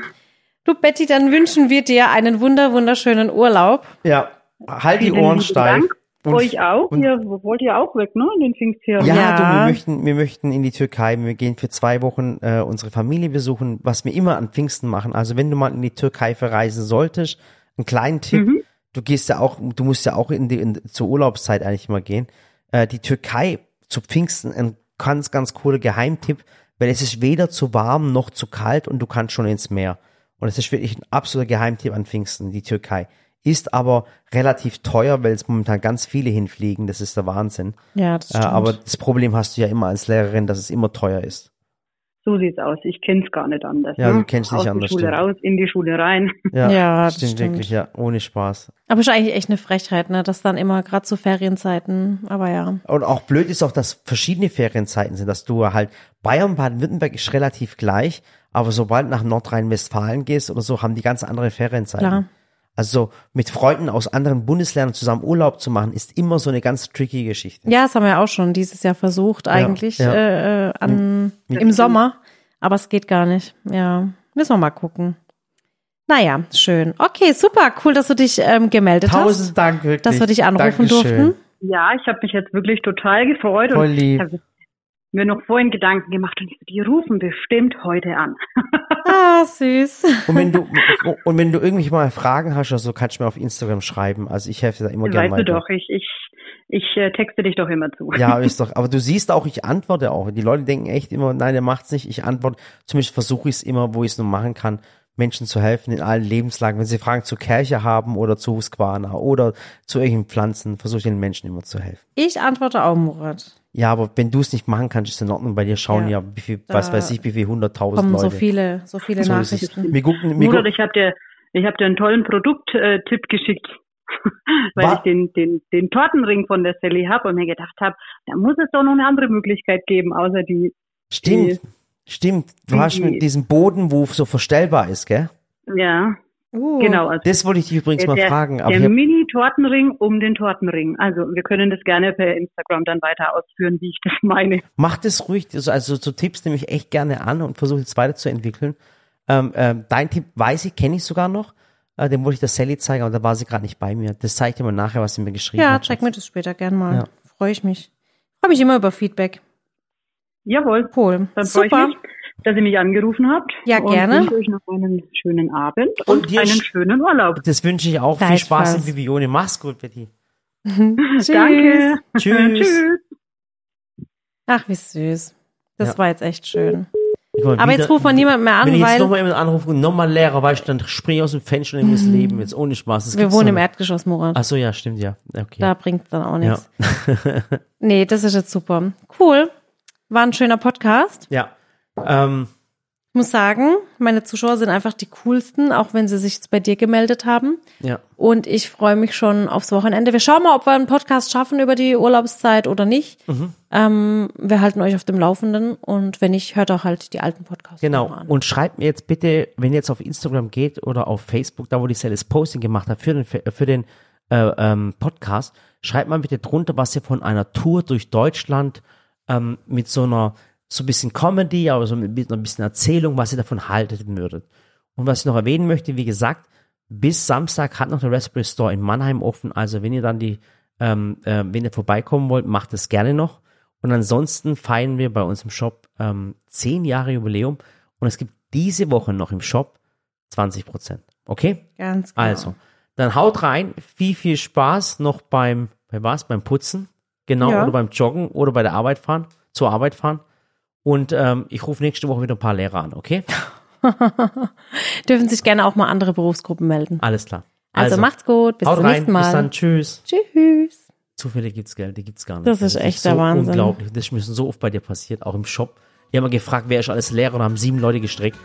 Du Betty, dann wünschen wir dir einen wunder wunderschönen Urlaub. Ja, halt die Ohren steif. Dank. Und- Euch auch. und- Ihr wollt ihr auch weg, ne? In den Pfingstferien. Ja, Ja. du, wir möchten, wir möchten in die Türkei. Wir gehen für zwei Wochen äh, unsere Familie besuchen, was wir immer an Pfingsten machen. Also wenn du mal in die Türkei verreisen solltest, einen kleinen Tipp. Mhm. Du gehst ja auch, du musst ja auch in die in, zur Urlaubszeit eigentlich mal gehen. Äh, die Türkei zu Pfingsten ein ganz, ganz cooler Geheimtipp, weil es ist weder zu warm noch zu kalt und du kannst schon ins Meer. Und es ist wirklich ein absoluter Geheimtipp an Pfingsten, die Türkei. Ist aber relativ teuer, weil es momentan ganz viele hinfliegen. Das ist der Wahnsinn. Ja, das Äh, aber das Problem hast du ja immer als Lehrerin, dass es immer teuer ist. So sieht's aus. Ich kenn's gar nicht anders. Ja, ne? du kennst nicht Aus anders, der Schule stimmt. raus, in die Schule rein. (laughs) Ja, Ja, das stimmt, stimmt. wirklich, ja, ohne Spaß. Aber ist eigentlich echt eine Frechheit, ne? Das dann immer gerade zu Ferienzeiten. Aber ja. Und auch blöd ist auch, dass verschiedene Ferienzeiten sind, dass du halt Bayern, Baden-Württemberg ist relativ gleich, aber sobald nach Nordrhein-Westfalen gehst oder so, haben die ganz andere Ferienzeiten. Klar. Also mit Freunden aus anderen Bundesländern zusammen Urlaub zu machen, ist immer so eine ganz tricky Geschichte. Ja, das haben wir auch schon dieses Jahr versucht, eigentlich ja. Äh, äh, an, Mit- im Sommer. Aber es geht gar nicht. Ja, müssen wir mal gucken. Naja, schön. Okay, super. Cool, dass du dich ähm, gemeldet hast. Tausend Dank, wirklich. Dass wir dich anrufen Dankeschön. durften. Ja, ich habe mich jetzt wirklich total gefreut Voll und lieb. Mir noch vorhin Gedanken gemacht und die rufen bestimmt heute an. (laughs) Ah, süß. Und wenn du und wenn du irgendwie mal Fragen hast oder so, kannst du mir auf Instagram schreiben. Also ich helfe dir da immer gerne weißt du weiter. doch, ich, ich, ich äh, texte dich doch immer zu. Ja, (laughs) ist doch. Aber du siehst auch, ich antworte auch. Die Leute denken echt immer, nein, der macht's nicht. Ich antworte. Zumindest versuche ich es immer, wo ich es nur machen kann, Menschen zu helfen in allen Lebenslagen. Wenn sie Fragen zur Kirche haben oder zu Husqvarna oder zu irgendwelchen Pflanzen, versuche ich den Menschen immer zu helfen. Ich antworte auch, Murat. Ja, aber wenn du es nicht machen kannst, ist in Ordnung. Bei dir schauen ja, Ja. wie viel, was weiß ich, wie viel hunderttausend Kommen Leute. so viele, so viele So. Nachrichten. Wir gucken, wir gucken, ich habe dir, ich habe dir einen tollen Produkttipp geschickt, (laughs) weil Wa- ich den, den, den Tortenring von der Sally habe und mir gedacht habe, da muss es doch noch eine andere Möglichkeit geben, außer die, stimmt, stimmt. Du die- hast mit diesem Boden, wo so verstellbar ist, gell? ja, Uh, genau. Also Das wollte ich dich übrigens mal der, fragen. Aber der Mini-Tortenring um den Tortenring. Also wir können das gerne per Instagram dann weiter ausführen, wie ich das meine. Mach das ruhig, also, so Tipps nehme ich echt gerne an und versuche jetzt weiterzuentwickeln. Ähm, ähm, dein Tipp weiß ich, kenne ich sogar noch. Äh, den wollte ich der Sally zeigen, aber da war sie gerade nicht bei mir. Das zeige ich dir mal nachher, was sie mir geschrieben ja, hat. check mir das später gern mal. Ja. Freue ich mich. Freue mich immer über Feedback. Jawohl. Cool. Dann freue ich Super. mich, dass ihr mich angerufen habt. Ja, und gerne. wünsche euch noch einen schönen Abend Und und, dir einen sch- schönen Urlaub. Das wünsche ich auch. Viel Gleichfalls. Spaß in Vivione. Mach's gut, Betty. (laughs) Tschüss. Danke. Tschüss. Tschüss. Ach, wie süß. Das Ja. war jetzt echt schön. Ich mal, Aber wieder- jetzt ruft man niemand mehr an, Wenn ich jetzt weil nochmal jemand anrufe und nochmal Lehrer, weißt du, dann springe ich aus dem Fenster und nehme das Leben. Jetzt ohne Spaß. Das wir wohnen doch im. Erdgeschoss, Murat. Ach so, ja, stimmt, ja. Okay. Da bringt dann auch ja. nichts. (laughs) Nee, das ist jetzt super. Cool. War ein schöner Podcast. ja. Ähm, Ich muss sagen, meine Zuschauer sind einfach die coolsten, auch wenn sie sich jetzt bei dir gemeldet haben. ja. Und ich freue mich schon aufs Wochenende. Wir schauen mal, ob wir einen Podcast schaffen über die Urlaubszeit oder nicht. Mhm. Ähm, wir halten euch auf dem Laufenden und wenn nicht, hört auch halt die alten Podcasts Genau. an. Und schreibt mir jetzt bitte, wenn ihr jetzt auf Instagram geht oder auf Facebook, da wo die das Posting gemacht hat für den, für den äh, ähm, Podcast, schreibt mal bitte drunter, was ihr von einer Tour durch Deutschland ähm, mit so einer, so ein bisschen Comedy, aber so mit ein bisschen Erzählung, was ihr davon haltet würdet. Und was ich noch erwähnen möchte, wie gesagt, bis Samstag hat noch der Raspberry Store in Mannheim offen. Also wenn ihr dann die, ähm, äh, wenn ihr vorbeikommen wollt, macht es gerne noch. Und ansonsten feiern wir bei uns im Shop ähm, 10 Jahre Jubiläum und es gibt diese Woche noch im Shop 20 Prozent. Okay? Ganz genau. Also, dann haut rein. Viel, viel Spaß noch beim, bei was? Beim Putzen. Genau. Ja. Oder beim Joggen oder bei der Arbeit fahren, zur Arbeit fahren. Und ähm, ich rufe nächste Woche wieder ein paar Lehrer an, okay? (laughs) Dürfen sich gerne auch mal andere Berufsgruppen melden. Alles klar. Also, macht's gut, bis zum rein, nächsten Mal. bis dann, tschüss. Tschüss. Zufälle gibt's, gell? Die gibt's gar nicht. Das ist echt so der Wahnsinn. unglaublich. Das ist mir so oft bei dir passiert, auch im Shop. Ich habe mal gefragt, wer ist alles Lehrer und haben sieben Leute gestrickt.